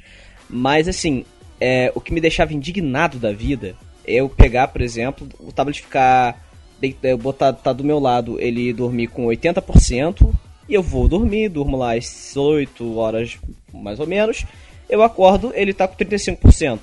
Mas assim, é, o que me deixava indignado da vida é eu pegar, por exemplo, o tablet ficar. Eu botar tá do meu lado, ele dormir com 80%, e eu vou dormir, durmo lá às 8 horas mais ou menos. Eu acordo, ele tá com 35%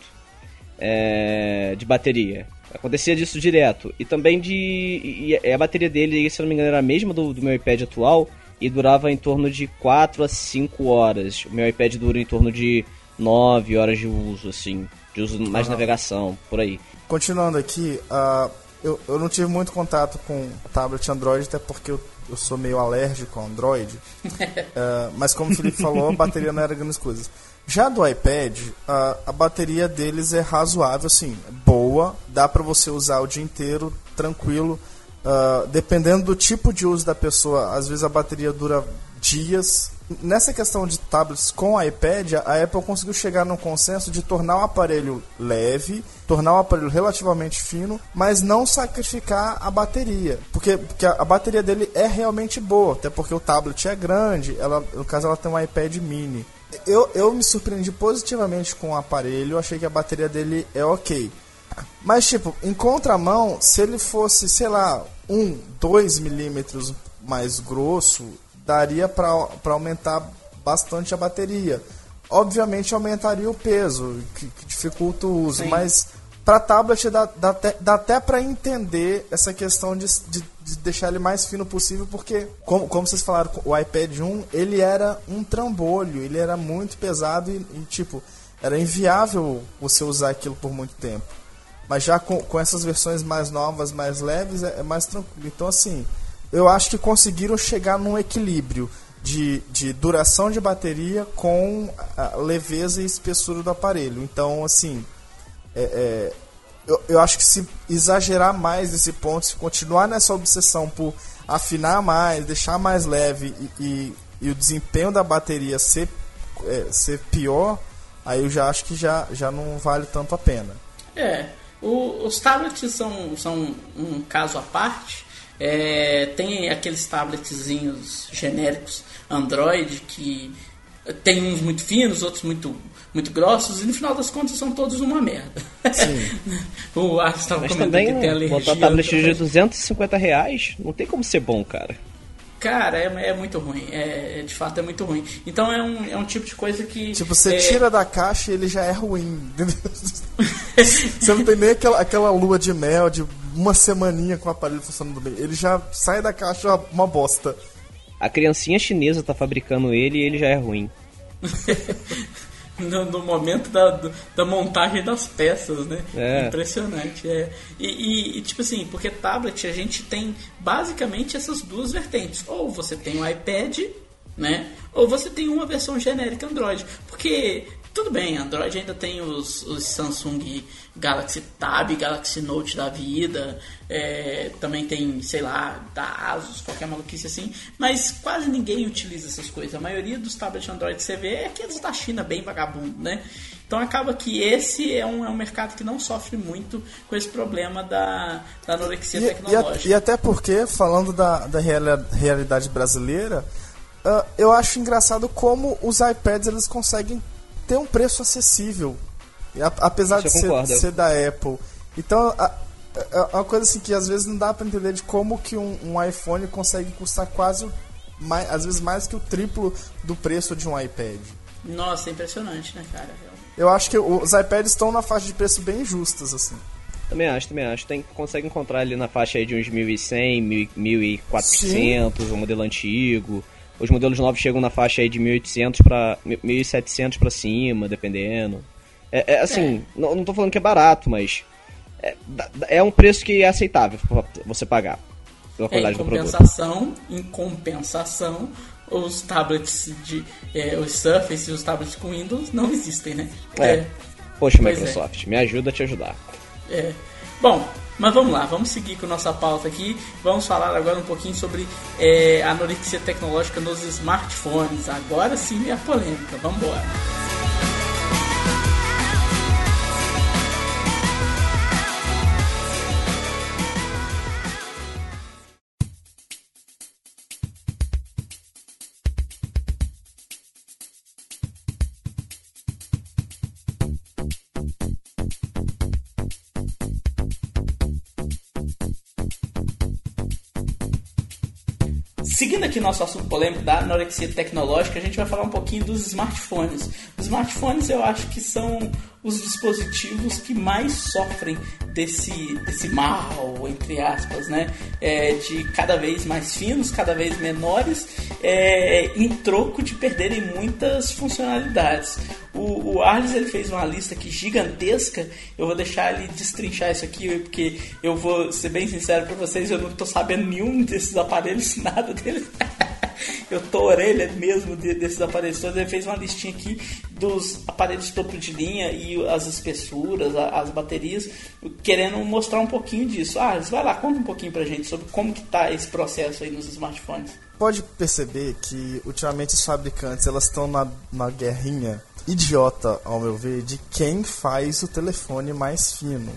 é, de bateria. Acontecia disso direto. E também de. E a bateria dele, se eu não me engano, era a mesma do, do meu iPad atual e durava em torno de 4 a 5 horas. O meu iPad dura em torno de 9 horas de uso, assim. De uso mais uhum. navegação, por aí. Continuando aqui, uh, eu, eu não tive muito contato com tablet Android, até porque eu, eu sou meio alérgico ao Android. uh, [LAUGHS] mas como o Felipe falou, a bateria não era grandes coisas. Já do iPad, uh, a bateria deles é razoável, assim, boa, dá para você usar o dia inteiro, tranquilo. Uh, dependendo do tipo de uso da pessoa, às vezes a bateria dura dias, nessa questão de tablets com iPad, a Apple conseguiu chegar num consenso de tornar o aparelho leve, tornar o aparelho relativamente fino, mas não sacrificar a bateria. Porque, porque a, bateria dele é realmente boa, até porque o tablet é grande, ela, no caso ela tem um iPad mini. Eu, eu me surpreendi positivamente com o aparelho, achei que a bateria dele é ok. Mas, tipo, em contramão, se ele fosse, sei lá, um, dois milímetros mais grosso, daria para aumentar bastante a bateria. Obviamente aumentaria o peso, que, que dificulta o uso, Sim. mas para tablet dá, dá até, até para entender essa questão de, de, de, deixar ele mais fino possível, porque, como, como vocês falaram, o iPad 1 ele era um trambolho, ele era muito pesado e, e tipo, era inviável você usar aquilo por muito tempo. Mas já com, com essas versões mais novas, mais leves, é, é mais tranquilo. Então, assim, eu acho que conseguiram chegar num equilíbrio de, de duração de bateria com leveza e espessura do aparelho. Então, assim, é, é, eu, eu acho que se exagerar mais nesse ponto, se continuar nessa obsessão por afinar mais, deixar mais leve e, e, e o desempenho da bateria ser, é, ser pior, aí eu já acho que já, já não vale tanto a pena. É, o, os tablets são, são um caso à parte, É, tem aqueles tabletzinhos genéricos Android que tem uns muito finos, outros muito muito grossos, e no final das contas são todos uma merda. [LAUGHS] o Arthur estava comentando também, que tem alergia. botar tablet de outra- 250 reais, não tem como ser bom, cara. Cara, é, é muito ruim. É, é- de fato é muito ruim. Então é um, é um tipo de coisa que. Tipo, você é, tira da caixa e ele já é ruim. [LAUGHS] entendeu? você não tem nem aquela, aquela lua de mel de uma semaninha com o aparelho funcionando bem. Ele já sai da caixa uma bosta. A criancinha chinesa tá fabricando ele e ele já é ruim. [LAUGHS] no, no momento da, do- da montagem das peças, né? É. Impressionante, é. E, e- e, tipo assim, porque tablet a gente tem basicamente essas duas vertentes. Ou você tem um iPad, né? Ou você tem uma versão genérica Android. Porque, tudo bem, Android ainda tem os, os Samsung Galaxy Tab, Galaxy Note da vida. é, também tem, sei lá, da Asus, qualquer maluquice assim. Mas quase ninguém utiliza essas coisas. A maioria dos tablets Android que você vê é aqueles da China bem vagabundo, né? Então acaba que esse é um, é um mercado que não sofre muito com esse problema da, da anorexia E, e, a- tecnológica. e até porque, falando da, da reali- realidade brasileira, ah, eu acho engraçado como os iPads eles conseguem ter um preço acessível. E apesar Isso de ser, ser da Apple. Então, a- é uma coisa assim que às vezes não dá pra entender de como que um, um iPhone consegue custar quase, o- mais, às vezes mais que o triplo do preço de um iPad. Nossa, é impressionante, né, cara? Eu acho que os iPads estão na faixa de preço bem justas, assim. Também acho, também acho. Tem, consegue encontrar ali na faixa aí de uns 1.100, 1.000, 1.400, o modelo antigo. Os modelos novos chegam na faixa aí de 1.800 para 1.700 pra cima, dependendo. É, é, assim, Não, não tô falando que é barato, mas é, é um preço que é aceitável pra você pagar pela É, em qualidade do produto. compensação, em compensação, os tablets de. é, os Surface e os tablets com Windows não existem, né? É. Poxa, Pois é. Microsoft, me ajuda a te ajudar. É. Bom, mas vamos lá, vamos seguir com nossa pauta aqui. Vamos falar agora um pouquinho sobre é, a anorexia tecnológica nos smartphones. Agora sim é a polêmica, vamos embora. Seguindo aqui nosso assunto polêmico da anorexia tecnológica, a gente vai falar um pouquinho dos smartphones. Os smartphones eu acho que são os dispositivos que mais sofrem desse, desse mal, entre aspas, né? É, de cada vez mais finos, cada vez menores, é, em troco de perderem muitas funcionalidades. O, Arles ele fez uma lista aqui gigantesca. Eu vou deixar ele destrinchar isso aqui, porque eu vou ser bem sincero para vocês, eu não tô sabendo nenhum desses aparelhos, [LAUGHS] nada deles. eu tô orelha mesmo de- desses aparelhos todos. Ele fez uma listinha aqui dos aparelhos topo de linha e as espessuras, as baterias, querendo mostrar um pouquinho disso. Ah, vai lá, conta um pouquinho pra gente sobre como que tá esse processo aí nos smartphones. pode perceber que ultimamente os fabricantes elas estão na, na guerrinha idiota, ao meu ver, de quem faz o telefone mais fino.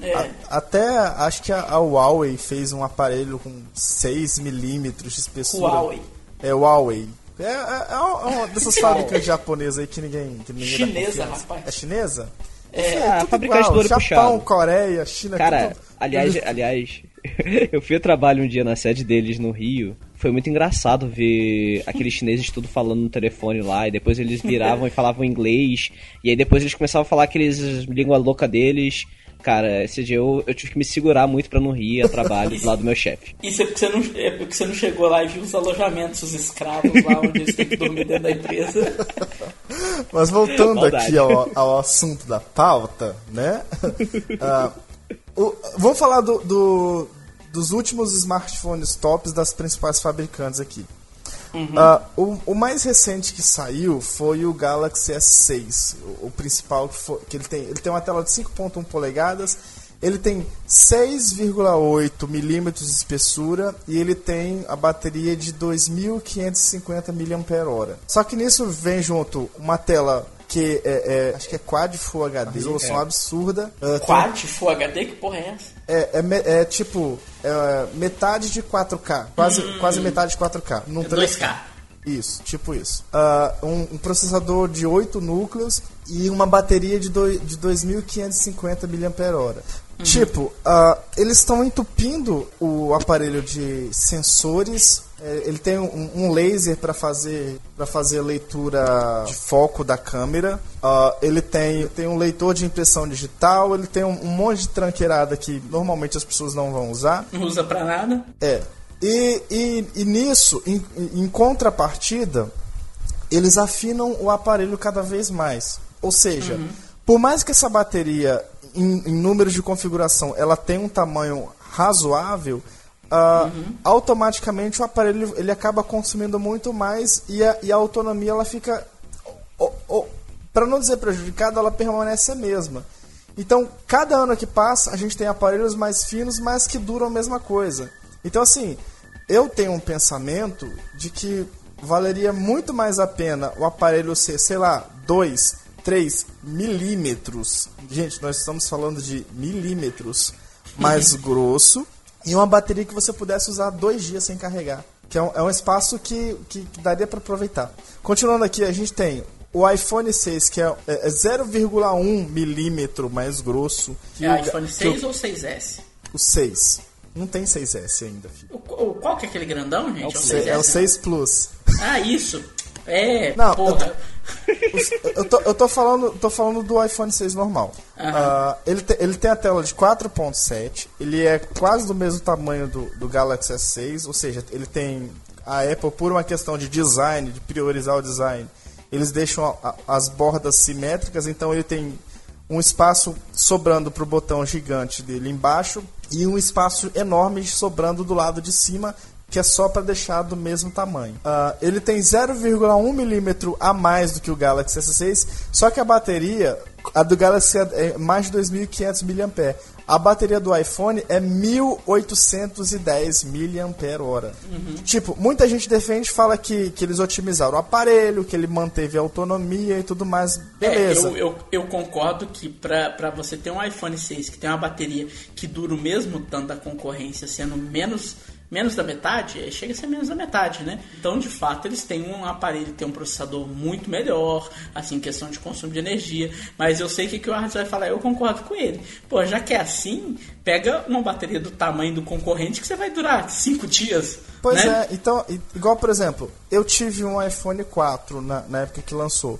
É, A- até acho que a, a Huawei fez um aparelho com 6 milímetros de espessura. Huawei. É Huawei. É, é, é uma é dessas fabricantes japonesas aí que ninguém, que ninguém Chinesa, rapaz. É chinesa? É, tudo a fabricante igual. do olho Japão, puxado. Coreia, China, Cara, tudo... aliás, aliás, [LAUGHS] eu fui a trabalho um dia na sede deles no Rio. Foi muito engraçado ver aqueles chineses tudo falando no telefone lá, e depois eles viravam e falavam inglês, e aí depois eles começavam a falar aqueles língua louca deles. Cara, esse dia eu, eu tive que me segurar muito pra não rir a trabalho do lado do meu chefe. [LAUGHS] Isso é porque, você não, é porque você não chegou lá e viu os alojamentos, os escravos lá onde eles têm que dormir dentro da empresa. [LAUGHS] Mas voltando Maldade. aqui ao, ao assunto da pauta, né? [LAUGHS] Ah, o- vamos falar do, do- dos últimos smartphones tops das principais fabricantes aqui. Ah, o, o mais recente que saiu foi o Galaxy S6, o, o principal que, foi, que ele tem. Ele tem uma tela de 5.1 polegadas, ele tem 6,8 milímetros de espessura e ele tem a bateria de 2.550 mAh. Só que nisso vem junto uma tela que é, é, acho que é Quad Full HD, resolução absurda. Uh, Quad Full HD? Que porra é essa? É, é, é tipo é, metade de 4K, quase, quase metade de 4K. Num tele- 2K. Isso, tipo isso. Ah, um, um processador de 8 núcleos e uma bateria de, doi- de 2.550 mAh. Tipo, ah, eles estão entupindo o aparelho de sensores. É, ele tem um, um laser para fazer para fazer leitura de foco da câmera. Ah, ele tem, tem um leitor de impressão digital. Ele tem um, um monte de tranqueirada que normalmente as pessoas não vão usar. Não usa pra nada. É. E, e, e nisso, em, em contrapartida, eles afinam o aparelho cada vez mais. Ou seja, por mais que essa bateria, em, em números de configuração, ela tenha um tamanho razoável, ah, automaticamente o aparelho ele acaba consumindo muito mais e a, e a autonomia ela fica, para não dizer prejudicada, ela permanece a mesma. Então, cada ano que passa, a gente tem aparelhos mais finos, mas que duram a mesma coisa. Então, assim, eu tenho um pensamento de que valeria muito mais a pena o aparelho ser, sei lá, 2, 3 milímetros. Gente, nós estamos falando de milímetros mais [LAUGHS] grosso e uma bateria que você pudesse usar dois dias sem carregar. Que é um, é um espaço que, que, que daria para aproveitar. Continuando aqui, a gente tem o iPhone 6, que é, é 0,1 milímetro mais grosso. que É o- iPhone que 6 o, ou 6S? o 6. Não tem 6S ainda, filho. O, qual que é aquele grandão, gente? É o, É o 6, 6S? é o né? 6 Plus. Ah, isso. É, Não, porra. Os- eu, tô, eu tô falando, tô falando do iPhone 6 normal. Aham. Ah, ele, te- ele tem a tela de 4.7, ele é quase do mesmo tamanho do, do Galaxy S6, ou seja, ele tem a Apple por uma questão de design, de priorizar o design. Eles deixam a- a- as bordas simétricas, então ele tem um espaço sobrando para o botão gigante dele embaixo e um espaço enorme sobrando do lado de cima que é só para deixar do mesmo tamanho. Ah, ele tem 0,1 milímetro a mais do que o Galaxy S6, só que a bateria, a do Galaxy é mais de 2.500 mAh. A bateria do iPhone é 1.810 mAh. Tipo, muita gente defende e fala que, que eles otimizaram o aparelho, que ele manteve a autonomia e tudo mais. Beleza. É, eu, eu, eu concordo que pra você ter um iPhone 6 que tem uma bateria que dura o mesmo tanto da concorrência, sendo menos, menos da metade, é, chega a ser menos da metade, né? Então, de fato, eles têm um aparelho, tem um processador muito melhor, assim, questão de consumo de energia. Mas eu sei que, que o Arthur vai falar, eu concordo com ele. Pô, já que é assim, pega uma bateria do tamanho do concorrente que você vai durar cinco dias. Pois né? é, então, igual por exemplo, eu tive um iPhone 4 na, na época que lançou.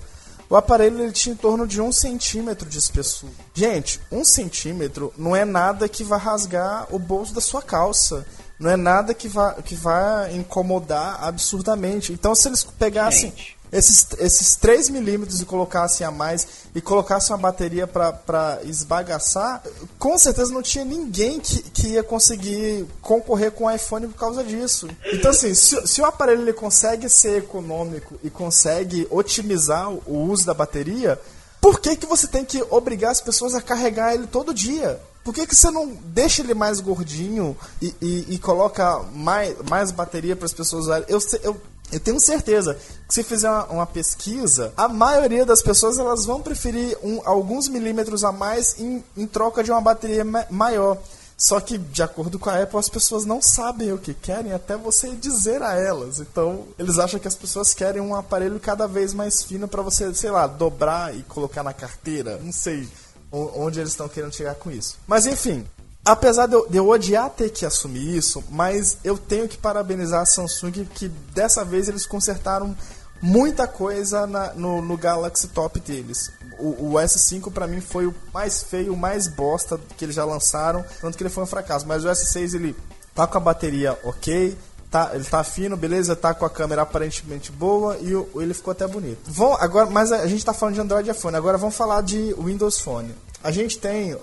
O aparelho ele tinha em torno de um centímetro de espessura. Gente, um centímetro não é nada que vai rasgar o bolso da sua calça. Não é nada que vai, que vai incomodar absurdamente. Então, se eles pegassem Gente. esses, esses 3 milímetros e colocassem a mais e colocassem uma bateria para esbagaçar, com certeza não tinha ninguém que, que ia conseguir concorrer com o iPhone por causa disso. Então, assim, se, se o aparelho ele consegue ser econômico e consegue otimizar o, o uso da bateria, por que, que você tem que obrigar as pessoas a carregar ele todo dia? Por que, que você não deixa ele mais gordinho e, e, e coloca mais, mais bateria para as pessoas usarem? Eu, eu, eu tenho certeza que se fizer uma, uma pesquisa, a maioria das pessoas elas vão preferir um- alguns milímetros a mais em, em troca de uma bateria ma- maior. Só que, de acordo com a Apple, as pessoas não sabem o que querem até você dizer a elas. Então, eles acham que as pessoas querem um aparelho cada vez mais fino para você, sei lá, dobrar e colocar na carteira. Não sei onde eles estão querendo chegar com isso. Mas, enfim, apesar de eu, de eu odiar ter que assumir isso, mas eu tenho que parabenizar a Samsung que dessa vez eles consertaram muita coisa na- no, no Galaxy Top deles. O, o S5 pra mim foi o mais feio, o mais bosta que eles já lançaram, tanto que ele foi um fracasso. Mas o S6 ele tá com a bateria ok, tá, ele tá fino, beleza, tá com a câmera aparentemente boa e o- ele ficou até bonito. Vão agora, mas a gente tá falando de Android iPhone, agora vamos falar de Windows Phone. A gente tem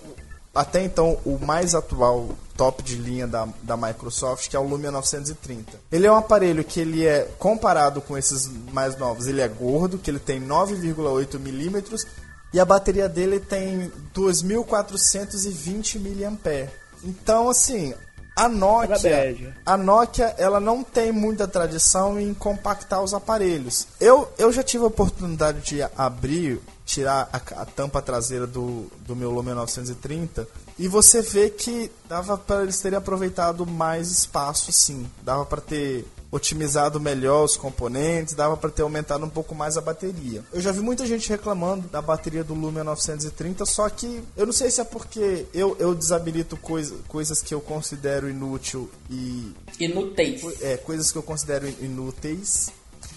até então o mais atual top de linha da, da Microsoft, que é o Lumia 930. Ele é um aparelho que ele é comparado com esses mais novos, ele é gordo, que ele tem 9,8 milímetros e a bateria dele tem 2.420 mAh. Então, assim, A Nokia, a Nokia, ela não tem muita tradição em compactar os aparelhos. Eu, eu já tive a oportunidade de abrir, tirar a, a tampa traseira do, do meu Lumia 930 e você vê que dava para eles terem aproveitado mais espaço, sim. Dava para ter otimizado melhor os componentes, dava para ter aumentado um pouco mais a bateria. Eu já vi muita gente reclamando da bateria do Lumia 930, só que eu não sei se é porque eu, eu desabilito coisa, coisas que eu considero inútil e inúteis. É, coisas que eu considero inúteis.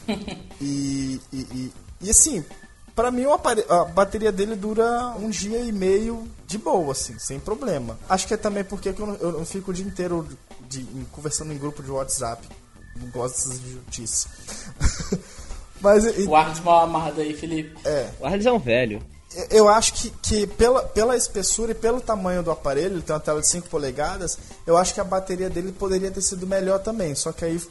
[LAUGHS] e, e, e, e assim, para mim a bateria dele dura um dia e meio de boa, assim, sem problema. Acho que é também porque eu, eu, eu fico o dia inteiro de, de, conversando em grupo de WhatsApp não gosto dessas idiotices. [LAUGHS] Mas, e, o Arles mal amarrado aí, Felipe. É. O Arles é um velho. Eu acho que, que pela, pela espessura e pelo tamanho do aparelho, ele tem uma tela de 5 polegadas, eu acho que a bateria dele poderia ter sido melhor também. Só que aí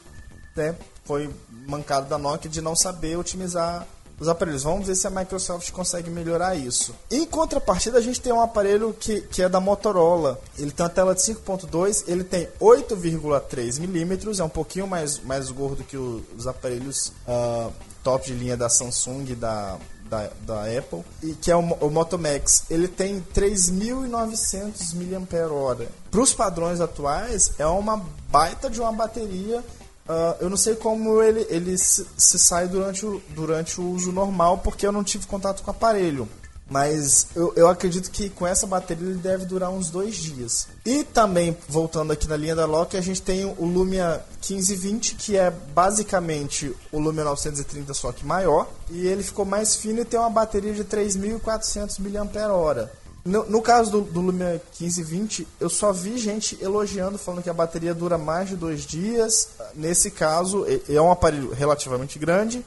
né, foi mancado da Nokia de não saber otimizar os aparelhos. Vamos ver se a Microsoft consegue melhorar isso. Em contrapartida, a gente tem um aparelho que, que é da Motorola. Ele tem uma tela de 5.2, ele tem 8,3 milímetros, é um pouquinho mais, mais gordo que o, os aparelhos uh, top de linha da Samsung da, da, da, Apple, e que é o, o Moto Max. Ele tem 3.900 mAh. Para os padrões atuais, é uma baita de uma bateria Uh, eu não sei como ele, ele se, se, sai durante o, durante o uso normal, porque eu não tive contato com o aparelho. Mas eu, eu acredito que com essa bateria ele deve durar uns dois dias. E também, voltando aqui na linha da Loki, a gente tem o Lumia 1520, que é basicamente o Lumia 930, só que maior. E ele ficou mais fino e tem uma bateria de 3.400 mAh. No, no caso do, do Lumia 1520, eu só vi gente elogiando, falando que a bateria dura mais de dois dias. Nesse caso, é um aparelho relativamente grande.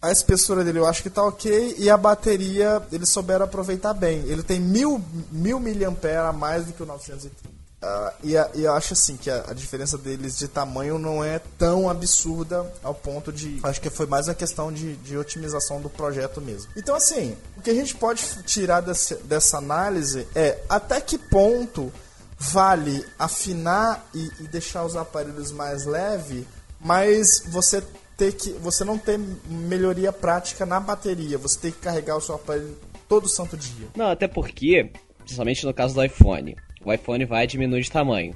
A espessura dele eu acho que está ok. E a bateria, eles souberam aproveitar bem. Ele tem mil, mil miliampere a mais do que o 930. Uh, e, a, e, eu acho assim que a, a, diferença deles de tamanho não é tão absurda ao ponto de. Acho que foi mais uma questão de, de otimização do projeto mesmo. Então, assim, o que a gente pode tirar desse, dessa análise é até que ponto vale afinar e, e deixar os aparelhos mais leve, mas você ter que. você não ter melhoria prática na bateria, você tem que carregar o seu aparelho todo santo dia. Não, até porque, principalmente no caso do iPhone o iPhone vai diminuir de tamanho.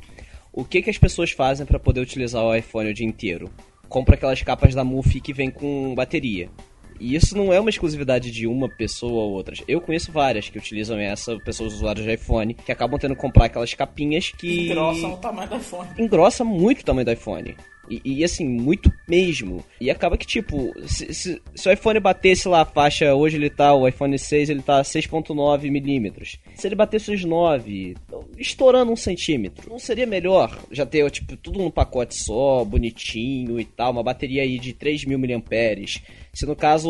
O que, que as pessoas fazem para poder utilizar o iPhone o dia inteiro? Compra aquelas capas da Mufi que vem com bateria. E isso não é uma exclusividade de uma pessoa ou outras. Eu conheço várias que utilizam essa, pessoas usuários de iPhone, que acabam tendo que comprar aquelas capinhas que. Engrossam o tamanho do iPhone. Engrossa muito o tamanho do iPhone. E, e, assim, muito mesmo. E acaba que, tipo, se, se, se, o iPhone batesse lá a faixa, hoje ele tá, o iPhone 6, ele tá 6.9 milímetros. Se ele batesse os 9, estourando um centímetro, não seria melhor já ter, tipo, tudo num pacote só, bonitinho e tal, uma bateria aí de 3 mil miliamperes. Se no caso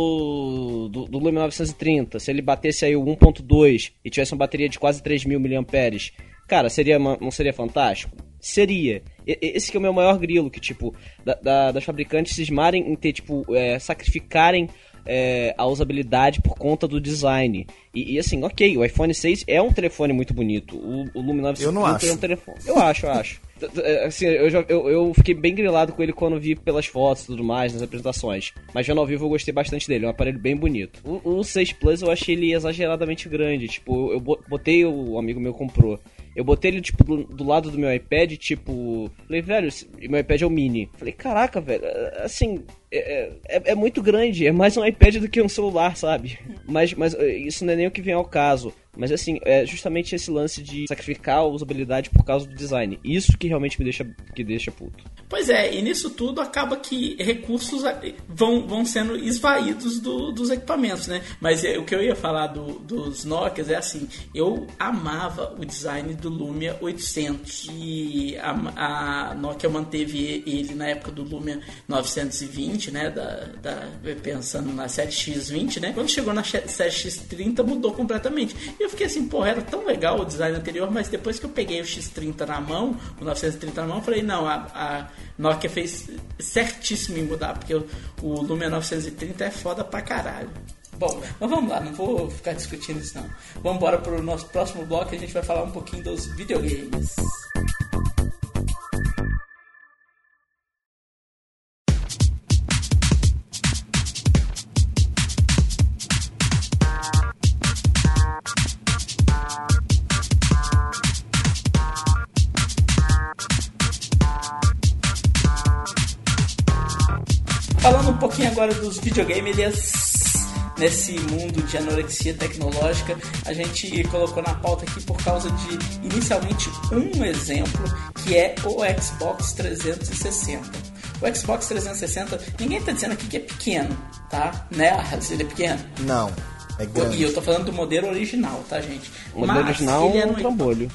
do, do Lumia 930, se ele batesse aí o 1.2 e tivesse uma bateria de quase 3 mil miliamperes, cara, seria, não seria fantástico? Seria. Esse que é o meu maior grilo, que, tipo, da, da, das fabricantes cismarem em ter, tipo, é, sacrificarem é, a usabilidade por conta do design. E, e, assim, ok, o iPhone 6 é um telefone muito bonito. O, o Lumia 930 é um telefone. Eu acho, eu acho. É, assim, eu, já, eu, eu, fiquei bem grilado com ele quando vi pelas fotos e tudo mais, nas apresentações. Mas já no ao vivo eu gostei bastante dele, é um aparelho bem bonito. O, o 6 Plus eu achei ele exageradamente grande. Tipo, eu botei, o amigo meu comprou. Eu botei ele, tipo, do, do, lado do meu iPad, tipo. Falei, velho, meu iPad é o mini. Falei, caraca, velho, assim. É, é, é, muito grande, é mais um iPad do que um celular, sabe? Mas, mas eh, isso não é nem o que vem ao caso. Mas assim, é justamente esse lance de sacrificar a usabilidade por causa do design. Isso que realmente me deixa, que deixa puto. Pois é, e nisso tudo acaba que recursos vão, vão sendo esvaídos do, dos equipamentos, né? Mas é, o que eu ia falar do, dos Nokias é assim, eu amava o design do Lumia 800 e a, a Nokia manteve ele na época do Lumia 920, né? Da, da, pensando na 7X20, né? Quando chegou na 7X30 mudou completamente. E eu fiquei assim, pô, era tão legal o design anterior, mas depois que eu peguei o X30 na mão, o 930 na mão, eu falei, não, a, a Nokia fez certíssimo em mudar, porque o, o Lumia 930 é foda pra caralho. Bom, mas vamos lá, não vou ficar discutindo isso não. Vamos embora pro nosso próximo bloco a gente vai falar um pouquinho dos videogames. Falando um pouquinho agora dos videogames, nesse mundo de anorexia tecnológica, a gente colocou na pauta aqui por causa de inicialmente um exemplo que é o Xbox 360. O Xbox 360, ninguém está dizendo aqui que é pequeno, tá? Né, Ele é pequeno? Não. É grande. E eu tô falando do modelo original, tá, gente? O modelo Mas original é um trambolho.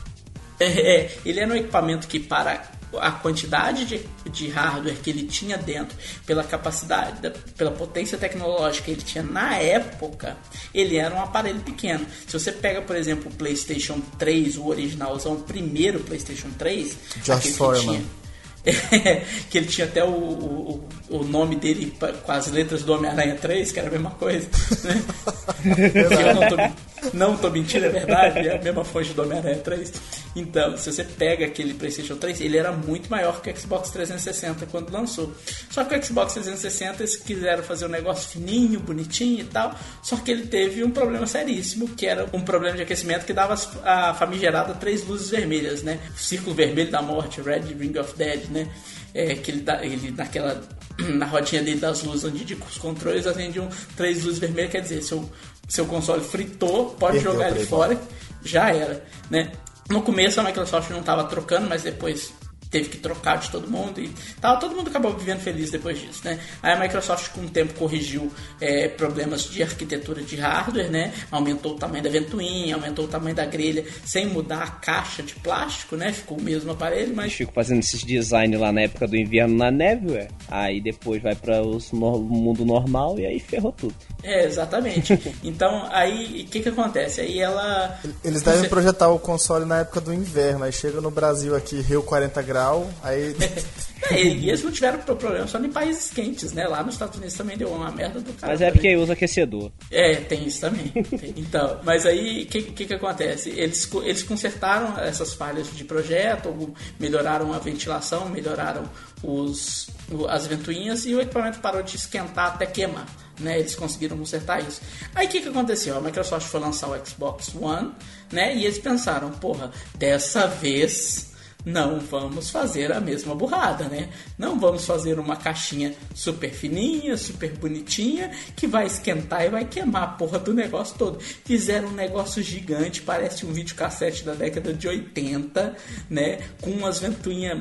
É, é, ele é um equipamento que para a quantidade de, de hardware que ele tinha dentro, pela capacidade, da, pela potência tecnológica que ele tinha na época, ele era um aparelho pequeno. Se você pega, por exemplo, o PlayStation 3, o originalzão, o primeiro PlayStation 3, Josh Foreman. [LAUGHS] que ele tinha até o, o, o nome dele com as letras do Homem-Aranha 3, que era a mesma coisa. Né? [LAUGHS] eu não tô, não tô mentindo, é verdade, é a mesma fonte do Homem-Aranha 3. Então, se você pega aquele PlayStation 3, ele era muito maior que o Xbox 360 quando lançou. Só que o Xbox 360 eles quiseram fazer um negócio fininho, bonitinho e tal, só que ele teve um problema seríssimo, que era um problema de aquecimento que dava a famigerada três luzes vermelhas, né? O círculo vermelho da morte, Red Ring of Dead, né? É, que ele, dá, ele naquela [CLEARS THROAT] na rodinha dele das luzes onde de, os controles acendiam três luzes vermelhas, quer dizer, seu, seu console fritou, pode Perdeu jogar ele fora, já era, né? No começo a Microsoft não estava trocando, mas depois teve que trocar de todo mundo e tal. Todo mundo acabou vivendo feliz depois disso, né? Aí a Microsoft com o tempo corrigiu é, problemas de arquitetura de hardware, né? Aumentou o tamanho da ventoinha, aumentou o tamanho da grelha, sem mudar a caixa de plástico, né? Ficou o mesmo aparelho, mas... Fico fazendo esses design lá na época do inverno na neve, ué. Aí depois vai para o mundo normal e aí ferrou tudo. É, exatamente. [LAUGHS] então, aí, o que que acontece? Aí ela... Eles devem Você... projetar o console na época do inverno, aí chega no Brasil aqui, Rio 40 graus, aí... [LAUGHS] é, e eles não tiveram problema só em países quentes, né? Lá nos Estados Unidos também deu uma merda do cara. Mas é porque usa aquecedor. É, tem isso também. [LAUGHS] então, mas aí, o que, que que acontece? Eles, eles consertaram essas falhas de projeto, melhoraram a ventilação, melhoraram os, as ventoinhas e o equipamento parou de esquentar até queimar né? Eles conseguiram consertar isso. Aí o que, que aconteceu? A Microsoft foi lançar o Xbox One, né? E eles pensaram, porra, dessa vez não vamos fazer a mesma burrada, né? Não vamos fazer uma caixinha super fininha, super bonitinha, que vai esquentar e vai queimar a porra do negócio todo. Fizeram um negócio gigante, parece um videocassete da década de 80, né? Com umas ventoinhas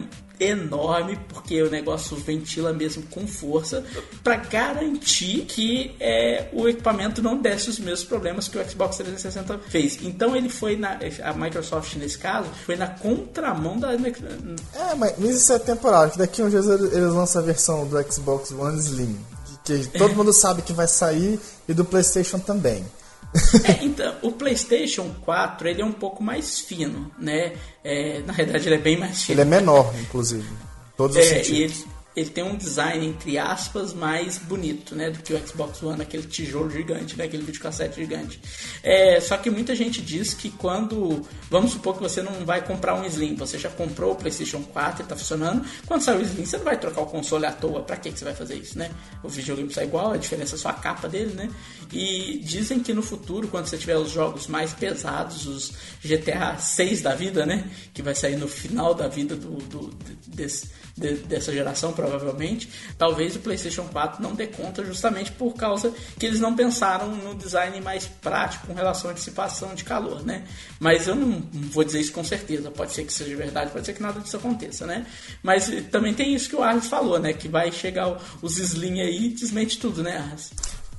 enorme, porque o negócio ventila mesmo com força, para garantir que é, o equipamento não desse os mesmos problemas que o Xbox 360 fez. Então ele foi na. A Microsoft, nesse caso, foi na contramão da. É, mas isso é temporário, que daqui a uns dias eles lançam a versão do Xbox One Slim. Que todo mundo sabe que vai sair e do PlayStation também. [LAUGHS] É, então, o PlayStation 4 ele é um pouco mais fino, né? É, na verdade, ele é bem mais fino. Ele é menor, inclusive. Todos os é, sentidos ele tem um design, entre aspas, mais bonito, né? Do que o Xbox One, aquele tijolo gigante, né? Aquele videocassete gigante. É, só que muita gente diz que quando... Vamos supor que você não vai comprar um Slim. Você já comprou o PlayStation 4 e tá funcionando. Quando sair o Slim, você não vai trocar o console à toa. Pra que, que você vai fazer isso, né? O videogame sai igual, a diferença é só a capa dele, né? E dizem que no futuro, quando você tiver os jogos mais pesados, os GTA 6 da vida, né? Que vai sair no final da vida do, do desse de, dessa geração, provavelmente, talvez o PlayStation 4 não dê conta justamente por causa que eles não pensaram no design mais prático com relação à dissipação de calor, né? Mas eu não vou dizer isso com certeza, pode ser que seja verdade, pode ser que nada disso aconteça, né? Mas também tem isso que o Arles falou, né? Que vai chegar os Slim aí e desmente tudo, né, Arles?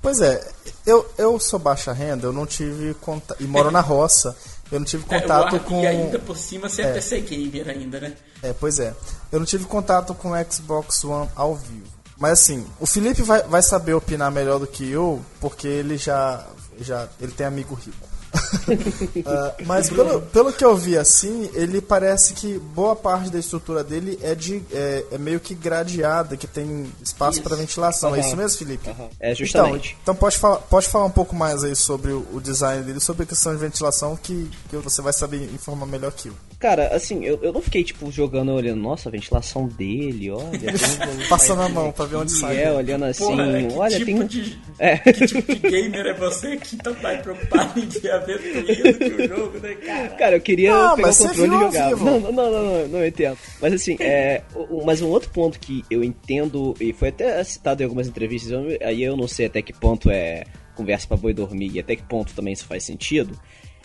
Pois é, eu, eu sou baixa renda, eu não tive contato. E moro na roça. Eu não tive é, contato é, com. E ainda por cima você é, é PC Gamer ainda, né? É, pois é. Eu não tive contato com o Xbox One ao vivo. Mas assim, o Felipe vai, vai saber opinar melhor do que eu, porque ele já, já ele tem amigo rico uh, mas pelo, pelo que eu vi assim, ele parece que boa parte da estrutura dele é, de, é, é meio que gradeada, que tem espaço para ventilação. Uhum. É isso mesmo, Felipe? Uhum. É justamente. Então, então pode, falar, pode falar um pouco mais aí sobre o, o design dele, sobre a questão de ventilação, que, que você vai saber informar melhor que eu. Cara, assim, eu, eu não fiquei, tipo, jogando, olhando, nossa, a ventilação dele, olha. [LAUGHS] Passando a mão pra ver onde sai. É, olhando assim, Porra, olha, tipo tem... De, é. Que tipo de gamer é você que tá preocupado em ver [LAUGHS] a ventana? lindo que o jogo, né, cara? Cara, eu queria Ah, pegar mas o controle e jogar. Não, não, não, não, não, não, entendo. Mas assim, é, mas um outro ponto que eu entendo, e foi até citado em algumas entrevistas, eu- aí eu não sei até que ponto é conversa pra boi dormir e até que ponto também isso faz sentido,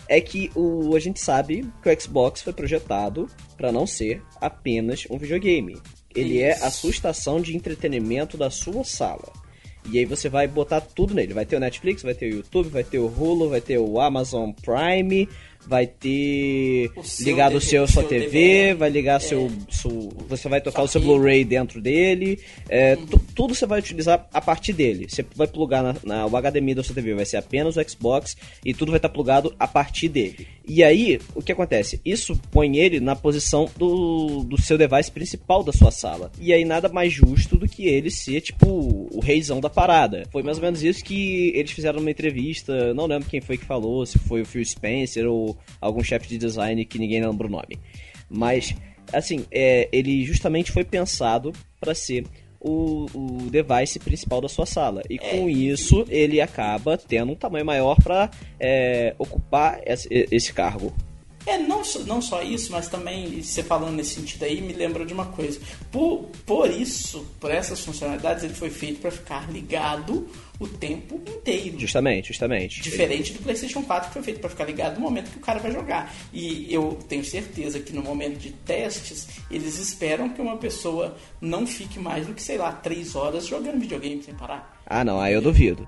é que o, a gente sabe que o Xbox foi projetado pra não ser apenas um videogame. Ele é a sua estação de entretenimento da sua sala. E aí você vai botar tudo nele. Vai ter o Netflix, vai ter o YouTube, vai ter o Hulu, vai ter o Amazon Prime, vai ter O ligado o seu sua TV, DVD. vai ligar É. seu, seu você vai tocar o seu. Blu-ray dentro dele. É, tu- tudo você vai utilizar a partir dele. Você vai plugar na, na- o HDMI da sua TV, vai ser apenas o Xbox e tudo vai estar plugado a partir dele. E aí, o que acontece? Isso põe ele na posição do, do seu device principal da sua sala. E aí nada mais justo do que ele ser, tipo, o reizão da parada. Foi mais ou menos isso que eles fizeram numa entrevista, não lembro quem foi que falou, se foi o Phil Spencer ou algum chefe de design que ninguém lembra o nome. Mas, assim, é, ele justamente foi pensado para ser o, o device principal da sua sala. E com isso, ele acaba tendo um tamanho maior para ocupar esse, esse cargo. É, não, só- não só isso, mas também, você falando nesse sentido aí, me lembra de uma coisa. Por, por isso, por essas funcionalidades, ele foi feito para ficar ligado o tempo inteiro. Justamente, justamente. Diferente do PlayStation 4, que foi feito para ficar ligado no momento que o cara vai jogar. E eu tenho certeza que no momento de testes, eles esperam que uma pessoa não fique mais do que, sei lá, três horas jogando videogame sem parar. Ah, não, aí eu duvido.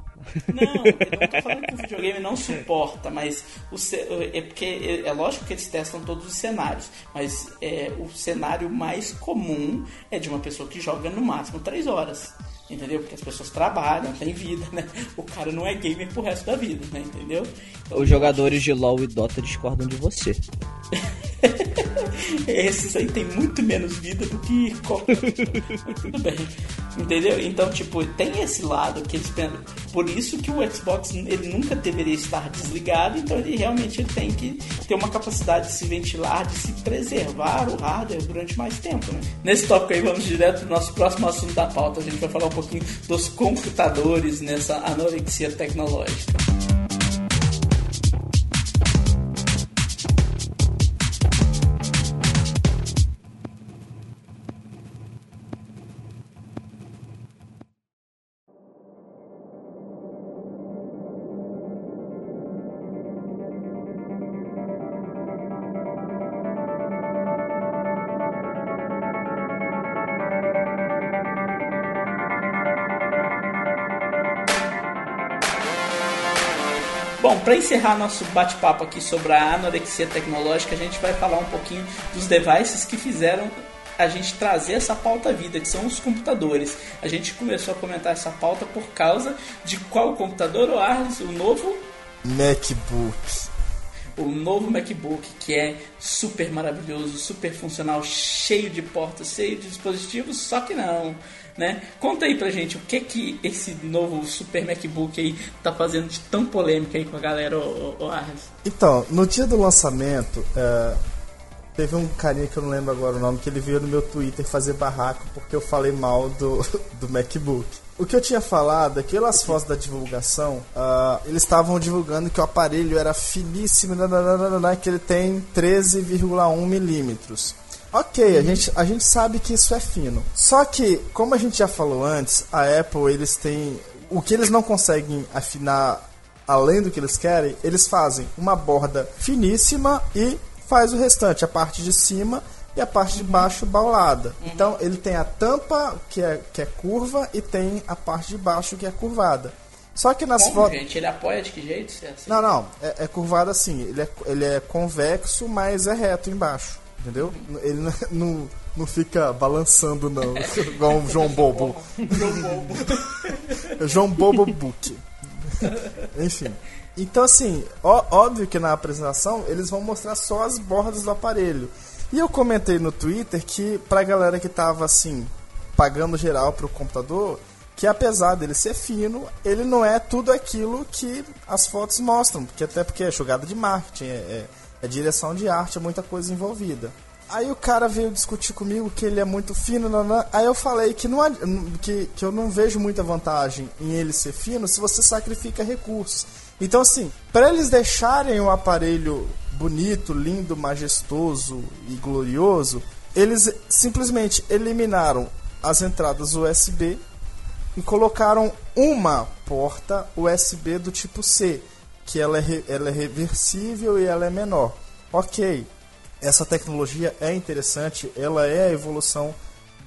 Não, eu não tô falando que o videogame não suporta, mas o é porque é, é lógico que eles testam todos os cenários, mas é, o cenário mais comum é de uma pessoa que joga no máximo 3 horas. Entendeu? Porque as pessoas trabalham, têm vida, né? O cara não é gamer pro resto da vida, né? Entendeu? Os jogadores de LoL e Dota discordam de você. [LAUGHS] Esses aí tem muito menos vida do que tudo [LAUGHS] bem. Entendeu? Então, tipo, tem esse lado que eles pensam. Por isso que o Xbox ele nunca deveria estar desligado, então ele realmente ele tem que ter uma capacidade de se ventilar, de se preservar o hardware durante mais tempo, né? Nesse tópico aí, vamos direto pro nosso próximo assunto da pauta. A gente vai falar um pouquinho dos computadores nessa anorexia tecnológica. Para encerrar nosso bate-papo aqui sobre a anorexia tecnológica, a gente vai falar um pouquinho dos devices que fizeram a gente trazer essa pauta à vida, que são os computadores. A gente começou a comentar essa pauta por causa de qual computador, o Arles, o novo MacBook. o novo MacBook que é super maravilhoso, super funcional, cheio de portas, cheio de dispositivos, só que não, né? Conta aí pra gente o que que esse novo super MacBook aí tá fazendo de tão polêmica aí com a galera, Arles. Então, no dia do lançamento, é, teve um carinha que eu não lembro agora o nome, que ele veio no meu Twitter fazer barraco porque eu falei mal do, [LAUGHS] do MacBook. O que eu tinha falado é que pelas fotos da divulgação, ah, eles estavam divulgando que o aparelho era finíssimo, que ele tem 13,1 milímetros. Ok, a gente, a gente sabe que isso é fino. Só que, como a gente já falou antes, a Apple, eles têm... O que eles não conseguem afinar além do que eles querem, eles fazem uma borda finíssima e faz o restante, a parte de cima e a parte de baixo baulada. Então ele tem a tampa que é, que é curva e tem a parte de baixo que é curvada. Só que nas fotos. gente? Ele apoia de que jeito? É assim? Não, não, é, é curvado assim. Ele é, ele é convexo, mas é reto embaixo. Entendeu? Ele [LAUGHS] não, não, fica balançando, não. [LAUGHS] Igual um João Bobo. João Bobo. [LAUGHS] João Bobo Book. Enfim. Então, assim, ó- óbvio que na apresentação eles vão mostrar só as bordas do aparelho. E eu comentei no Twitter que, pra galera que tava, assim, pagando geral pro computador, que apesar dele ser fino, ele não é tudo aquilo que as fotos mostram. Porque até porque é jogada de marketing, é, é- é direção de arte, é muita coisa envolvida. Aí o cara veio discutir comigo que ele é muito fino, nanã. aí eu falei que, não, que, que eu não vejo muita vantagem em ele ser fino se você sacrifica recursos. Então, assim, para eles deixarem o aparelho bonito, lindo, majestoso e glorioso, eles simplesmente eliminaram as entradas USB e colocaram uma porta USB do tipo C, que ela é, ela é reversível e ela é menor. Ok, essa tecnologia é interessante, ela é a evolução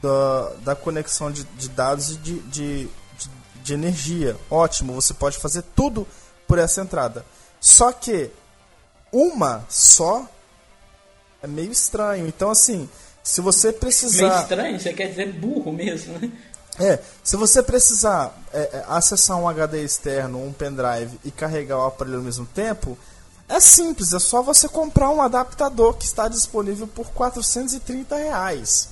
da, da conexão de, de dados e de, de, de, de energia. Ótimo, você pode fazer tudo por essa entrada. Só que uma só é meio estranho. Então, assim, se você precisar. Meio estranho, você quer dizer burro mesmo, né? É, se você precisar é, é, acessar um HD externo, um pendrive e carregar o aparelho ao mesmo tempo, é simples, é só você comprar um adaptador que está disponível por 430 reais.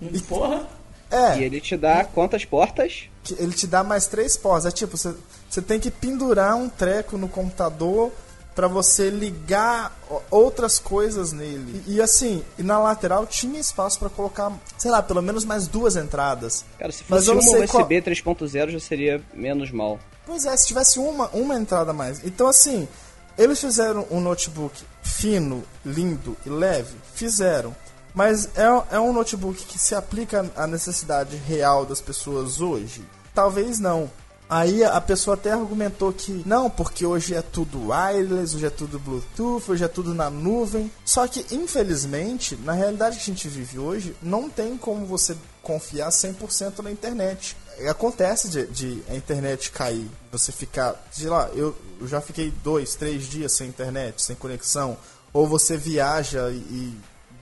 E, Porra! É. E ele te dá quantas portas? Ele te dá mais três portas. É tipo, você, você tem que pendurar um treco no computador para você ligar outras coisas nele. E, e, assim, e na lateral tinha espaço para colocar, sei lá, pelo menos mais duas entradas. Cara, se fosse uma USB qual... 3.0 já seria menos mal. Pois é, se tivesse uma, uma entrada a mais. Então assim, eles fizeram um notebook fino, lindo e leve? Fizeram. Mas é, é um notebook que se aplica à necessidade real das pessoas hoje? Talvez não. Aí a pessoa até argumentou que não, porque hoje é tudo wireless, hoje é tudo Bluetooth, hoje é tudo na nuvem. Só que, infelizmente, na realidade que a gente vive hoje, não tem como você confiar 100% na internet. Acontece de, de, a internet cair, você ficar, sei lá, eu, eu já fiquei dois, três dias sem internet, sem conexão, ou você viaja e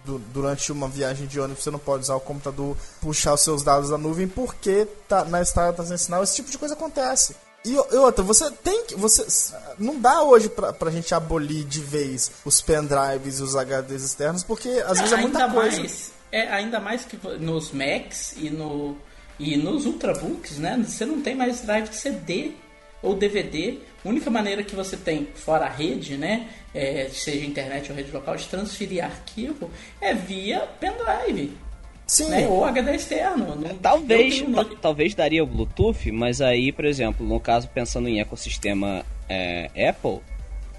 durante uma viagem de ônibus você não pode usar o computador, puxar os seus dados da nuvem porque tá, na estrada está sem sinal. Esse tipo de coisa acontece. E, e outra, você tem que. Você, não dá hoje pra, pra gente abolir de vez os pendrives e os HDs externos, porque às vezes é muita coisa. Mais, é, ainda mais que nos Macs e, no, e nos Ultrabooks, né? Você não tem mais drive de CD ou DVD. A única maneira que você tem, fora a rede, né? É, seja internet ou rede local, de transferir arquivo é via pendrive. Sim. Né? Ou HD externo. Não, talvez, talvez daria o Bluetooth, mas aí, por exemplo, no caso pensando em ecossistema é, Apple,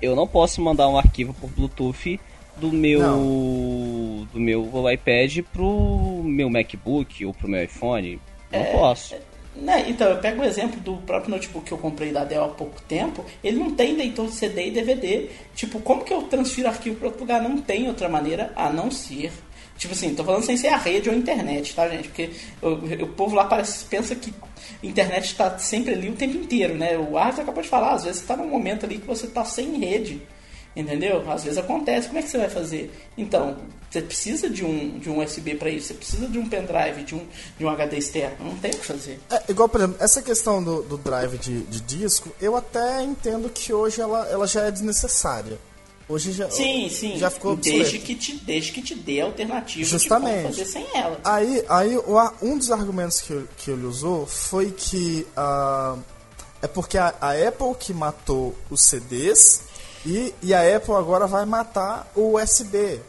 eu não posso mandar um arquivo por Bluetooth do meu não. do meu iPad pro meu MacBook ou pro meu iPhone. Não é, posso. Né? Então, eu pego o exemplo do próprio notebook que eu comprei da Dell há pouco tempo. Ele não tem leitor de CD e DVD. Tipo, como que eu transfiro arquivo para outro lugar? Não tem outra maneira a não ser. Tipo assim, tô falando sem ser a rede ou a internet, tá, gente? Porque o, o povo lá parece, pensa que internet está sempre ali o tempo inteiro, né? O Arthur acabou de falar, às vezes está num momento ali que você está sem rede. Entendeu? Às vezes acontece. Como é que você vai fazer? Então, você precisa de um, de um USB para isso, você precisa de um pendrive, de um, de um HD externo. Não tem o que fazer. É, igual, por exemplo, essa questão do, do drive de, de disco, eu até entendo que hoje ela, ela já é desnecessária. Hoje já, sim, sim. já ficou desde que te Desde que te dê alternativa Justamente. de fazer sem ela. Aí, aí um dos argumentos que, que ele usou foi que uh, é porque a, a Apple que matou os CDs e, e a Apple agora vai matar o USB.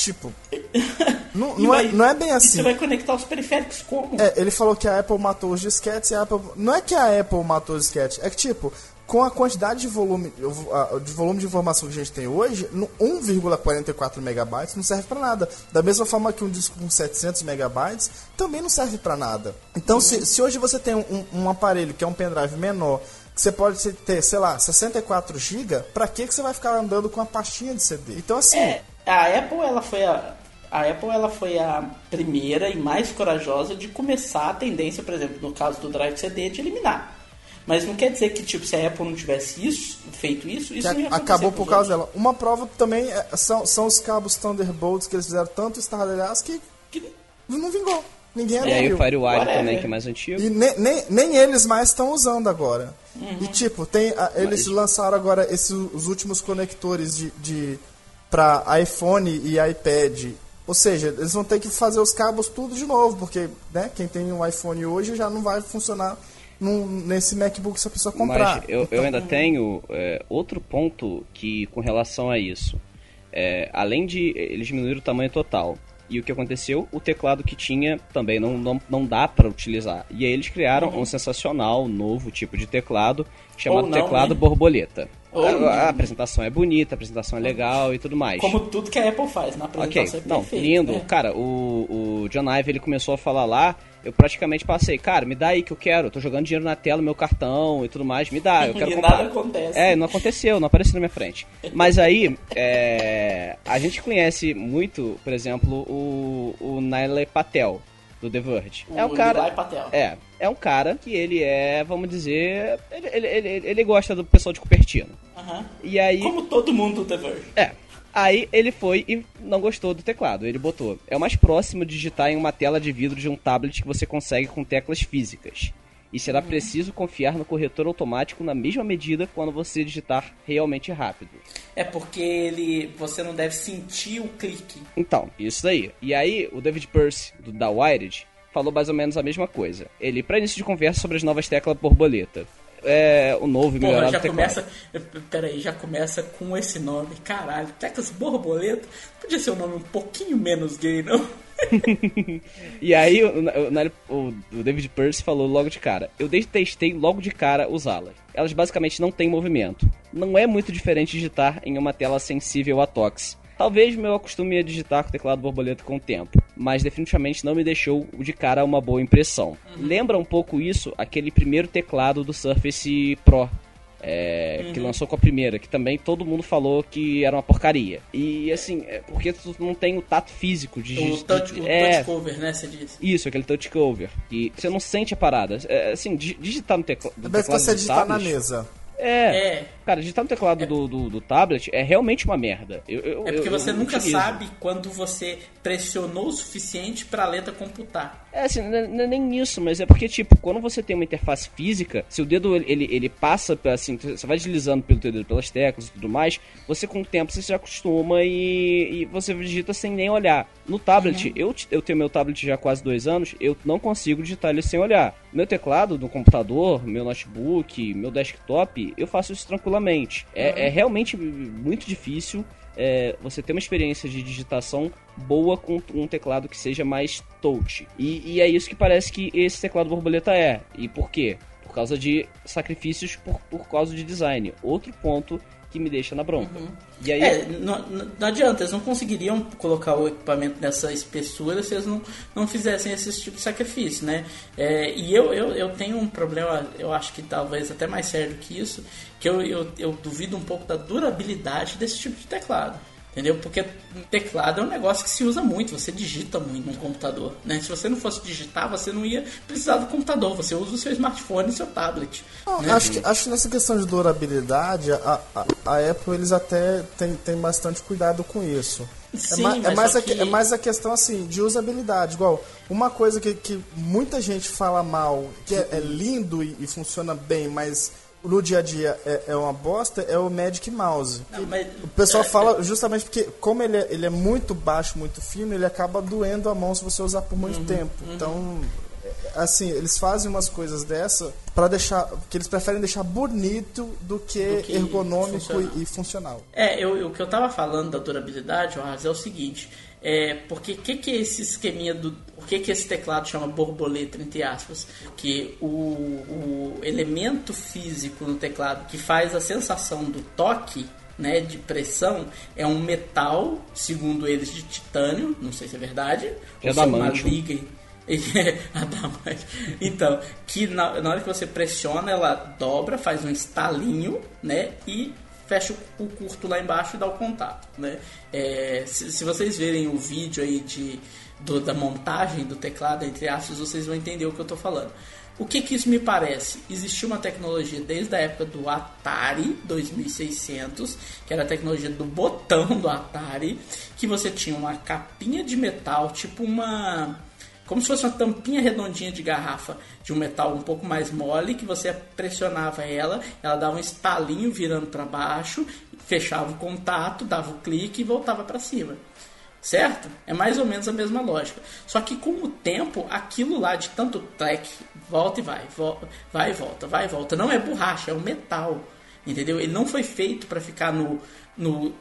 Tipo, [LAUGHS] não, não, vai, é, não é bem assim. Você vai conectar os periféricos como? É, ele falou que a Apple matou os disquetes e a Apple. Não é que a Apple matou os disquetes, é que tipo, com a quantidade de volume, de volume de informação que a gente tem hoje, 1,44 megabytes não serve para nada. Da mesma forma que um disco com 700 megabytes também não serve para nada. Então, se, se hoje você tem um, um aparelho que é um pendrive menor você pode ter, sei lá, 64 GB, pra que que você vai ficar andando com a pastinha de CD? Então assim, é, a Apple ela foi a a Apple ela foi a primeira e mais corajosa de começar a tendência, por exemplo, no caso do Drive CD, de eliminar. Mas não quer dizer que tipo se a Apple não tivesse isso, feito isso, isso não ia acabou por causa dela. Uma prova também é, são, são os cabos Thunderbolts que eles fizeram tanto estardalhaço que, que não vingou. Ninguém E aí o FireWire também, que é mais antigo. E nem, nem, nem eles mais estão usando agora. Uhum. E tipo, tem, a, eles Mas... lançaram agora esses, os últimos conectores de, de para iPhone e iPad. Ou seja, eles vão ter que fazer os cabos tudo de novo, porque né, quem tem um iPhone hoje já não vai funcionar num, nesse MacBook se a pessoa comprar. Mas eu, então... eu ainda tenho é, outro ponto que com relação a isso. É, além de eles diminuir o tamanho total, e o que aconteceu? O teclado que tinha também não, não, não dá para utilizar. E aí eles criaram uhum. um sensacional novo tipo de teclado chamado não, teclado né? borboleta. A, a, apresentação é bonita, a apresentação é legal e tudo mais. Como tudo que a Apple faz na apresentação okay. é Não, lindo. É. Cara, o, o John Ive ele começou a falar lá, eu praticamente passei, cara, me dá aí que eu quero, eu tô jogando dinheiro na tela, meu cartão e tudo mais, me dá, eu [LAUGHS] quero e comprar. nada acontece. É, não aconteceu, não apareceu na minha frente. Mas aí, é, a gente conhece muito, por exemplo, o, o Nile Patel, do The Verge. O é um cara. É, é um cara que ele é, vamos dizer, ele, ele, ele, ele gosta do pessoal de Cupertino. Uhum. E aí. Como todo mundo do The Verge. É. Aí ele foi e não gostou do teclado. Ele botou: é o mais próximo de digitar em uma tela de vidro de um tablet que você consegue com teclas físicas. E será uhum. preciso confiar no corretor automático na mesma medida quando você digitar realmente rápido. É porque ele você não deve sentir o clique. Então, isso daí. E aí, o David Pearce, do da Wired, falou mais ou menos a mesma coisa. Ele, para início de conversa sobre as novas teclas borboleta. É, o novo e melhorado já começa Peraí, já começa com esse nome. Caralho, teclas borboleta. Podia ser um nome um pouquinho menos gay, não? [LAUGHS] e aí o, o, o, David Pearce falou logo de cara. Eu testei logo de cara usá-las. Elas basicamente não têm movimento. Não é muito diferente digitar em uma tela sensível a toques. Talvez meu acostume a digitar com o teclado borboleta com o tempo, mas definitivamente não me deixou de cara uma boa impressão. Uhum. Lembra um pouco isso aquele primeiro teclado do Surface Pro, é, uhum. que lançou com a primeira, que também todo mundo falou que era uma porcaria. E assim, é porque tu não tem o tato físico de. O touch, de, o é, touch cover, né? Você disse. Isso, aquele touch cover. E você não sente a parada. É, assim, digitar no, tecla, no teclado. Deve você digitar na mesa. É. é. Cara, digitar no teclado é. do, do, do, tablet é realmente uma merda. Eu, eu, é porque eu, você nunca utilizo. sabe quando você pressionou o suficiente para a letra computar. É, assim, não é nem isso, mas é porque, tipo, quando você tem uma interface física, se o dedo ele, ele passa, assim, você vai deslizando pelo teu dedo pelas teclas e tudo mais, você com o tempo você se acostuma e, e você digita sem nem olhar. No tablet, uhum. eu, eu tenho meu tablet já há quase dois anos, eu não consigo digitar ele sem olhar. Meu teclado do computador, meu notebook, meu desktop, eu faço isso tranquilamente. É, uhum. é realmente muito difícil é, você ter uma experiência de digitação boa com um teclado que seja mais touch. E, e, é isso que parece que esse teclado borboleta é. E por quê? Por causa de sacrifícios por, por causa de design. Outro ponto que me deixa na bronca. Uhum. E aí... É, não, não adianta, eles não conseguiriam colocar o equipamento nessa espessura se eles não, não fizessem esse tipo de sacrifício, né? É, e eu, eu, eu tenho um problema, eu acho que talvez até mais sério que isso, que eu, eu, eu duvido um pouco da durabilidade desse tipo de teclado. Entendeu? Porque teclado é um negócio que se usa muito, você digita muito no computador. Né? Se você não fosse digitar, você não ia precisar do computador, você usa o seu smartphone e seu tablet. Não, né? acho, que, acho que nessa questão de durabilidade, a, a, a Apple eles até tem, tem bastante cuidado com isso. É Sim, é, é, mais a, que... é mais a questão assim de usabilidade. Igual, uma coisa que, que muita gente fala mal, que é, é lindo e, e funciona bem, mas no dia a dia é, é uma bosta é o Magic Mouse. Não, mas... O pessoal fala justamente porque, como ele é, ele é muito baixo, muito fino, ele acaba doendo a mão se você usar por muito uhum, tempo. Uhum. Então, é, assim, eles fazem umas coisas dessa para deixar. que eles preferem deixar bonito do que, do que ergonômico funcional. E, e, funcional. É, eu, o que eu tava falando da durabilidade, é o seguinte. É, porque o que, que é esse esqueminha do. O que, que esse teclado chama borboleta, entre aspas? Porque o, o elemento físico no teclado que faz a sensação do toque né, de pressão é um metal, segundo eles, de titânio, não sei se é verdade. É da uma liga. [LAUGHS] então, que na, na hora que você pressiona, ela dobra, faz um estalinho, né? E fecha o curto lá embaixo e dá o contato, né? É, se, se, vocês verem o vídeo aí de, do, da montagem do teclado, entre aspas, vocês vão entender o que eu estou falando. O que, que isso me parece? Existiu uma tecnologia desde a época do Atari 2600, que era a tecnologia do botão do Atari, que você tinha uma capinha de metal, tipo uma como se fosse uma tampinha redondinha de garrafa de um metal um pouco mais mole, que você pressionava ela, ela dava um estalinho virando para baixo, fechava o contato, dava o clique e voltava para cima. Certo? É mais ou menos a mesma lógica. Só que com o tempo, aquilo lá de tanto track, volta e vai, vai e volta, vai e volta. Não é borracha, é um metal. Entendeu? Ele não foi feito para ficar no, no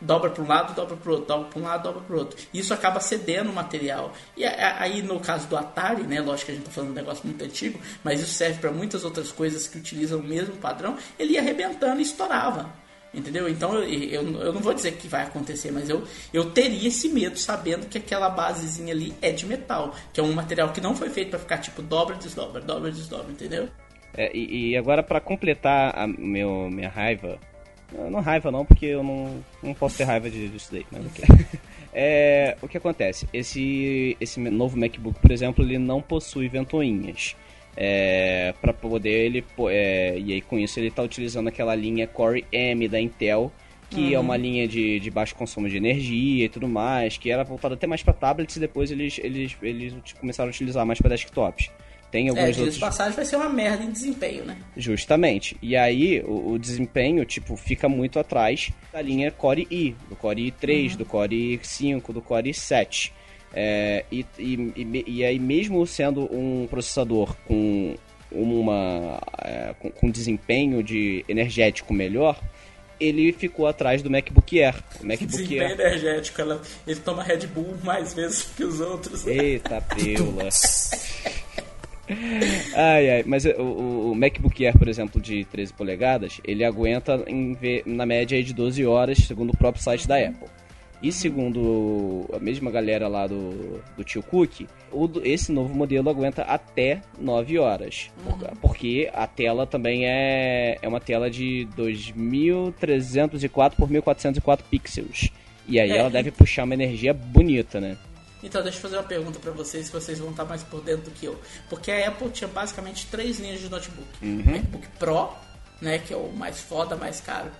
dobra para um lado, dobra para o outro, dobra para um lado, dobra para o outro. Isso acaba cedendo o material. E aí, no caso do Atari, né, lógico que a gente está falando de um negócio muito antigo, mas isso serve para muitas outras coisas que utilizam o mesmo padrão, ele ia arrebentando e estourava. Entendeu? Então eu, eu, eu, não vou dizer que vai acontecer, mas eu, eu teria esse medo sabendo que aquela basezinha ali é de metal, que é um material que não foi feito para ficar tipo dobra, desdobra, dobra, desdobra, entendeu? É, e, e, agora para completar a meu, minha raiva, não raiva não, porque eu não, não posso ter raiva disso daí, mas okay. [LAUGHS] é, o que acontece? Esse, esse novo MacBook, por exemplo, ele não possui ventoinhas. É, para poder ele é, e aí com isso ele está utilizando aquela linha Core M da Intel que é uhum. é uma linha de, de baixo consumo de energia e tudo mais que era voltada até mais para tablets e depois eles, eles, eles começaram a utilizar mais para desktops tem alguns é, outros. passagem vai ser uma merda em desempenho, né? Justamente. E aí o, o, desempenho, tipo, fica muito atrás da linha Core i, do Core i3, uhum. do Core i5, do Core i7. É, e, e, e, aí mesmo sendo um processador com uma é, com, com, desempenho de energético melhor, ele ficou atrás do MacBook Air. O [LAUGHS] MacBook desempenho Air. energético, ela, ele toma Red Bull mais vezes [LAUGHS] que os outros. Eita, [LAUGHS] pila. Ai, ai, mas o, o, MacBook Air, por exemplo, de 13 polegadas, ele aguenta em, na média de 12 horas, segundo o próprio site da Apple. E segundo a mesma galera lá do, do tio Cook, o, esse novo modelo aguenta até 9 horas. Uhum. Porque a tela também é, é uma tela de 2304 por 1404 pixels. E aí é, ela deve puxar uma energia bonita, né? Então, deixa eu fazer uma pergunta para vocês, se vocês vão estar mais por dentro do que eu. Porque a Apple tinha basicamente três linhas de notebook: uhum. MacBook Pro, né, que é o mais foda, mais caro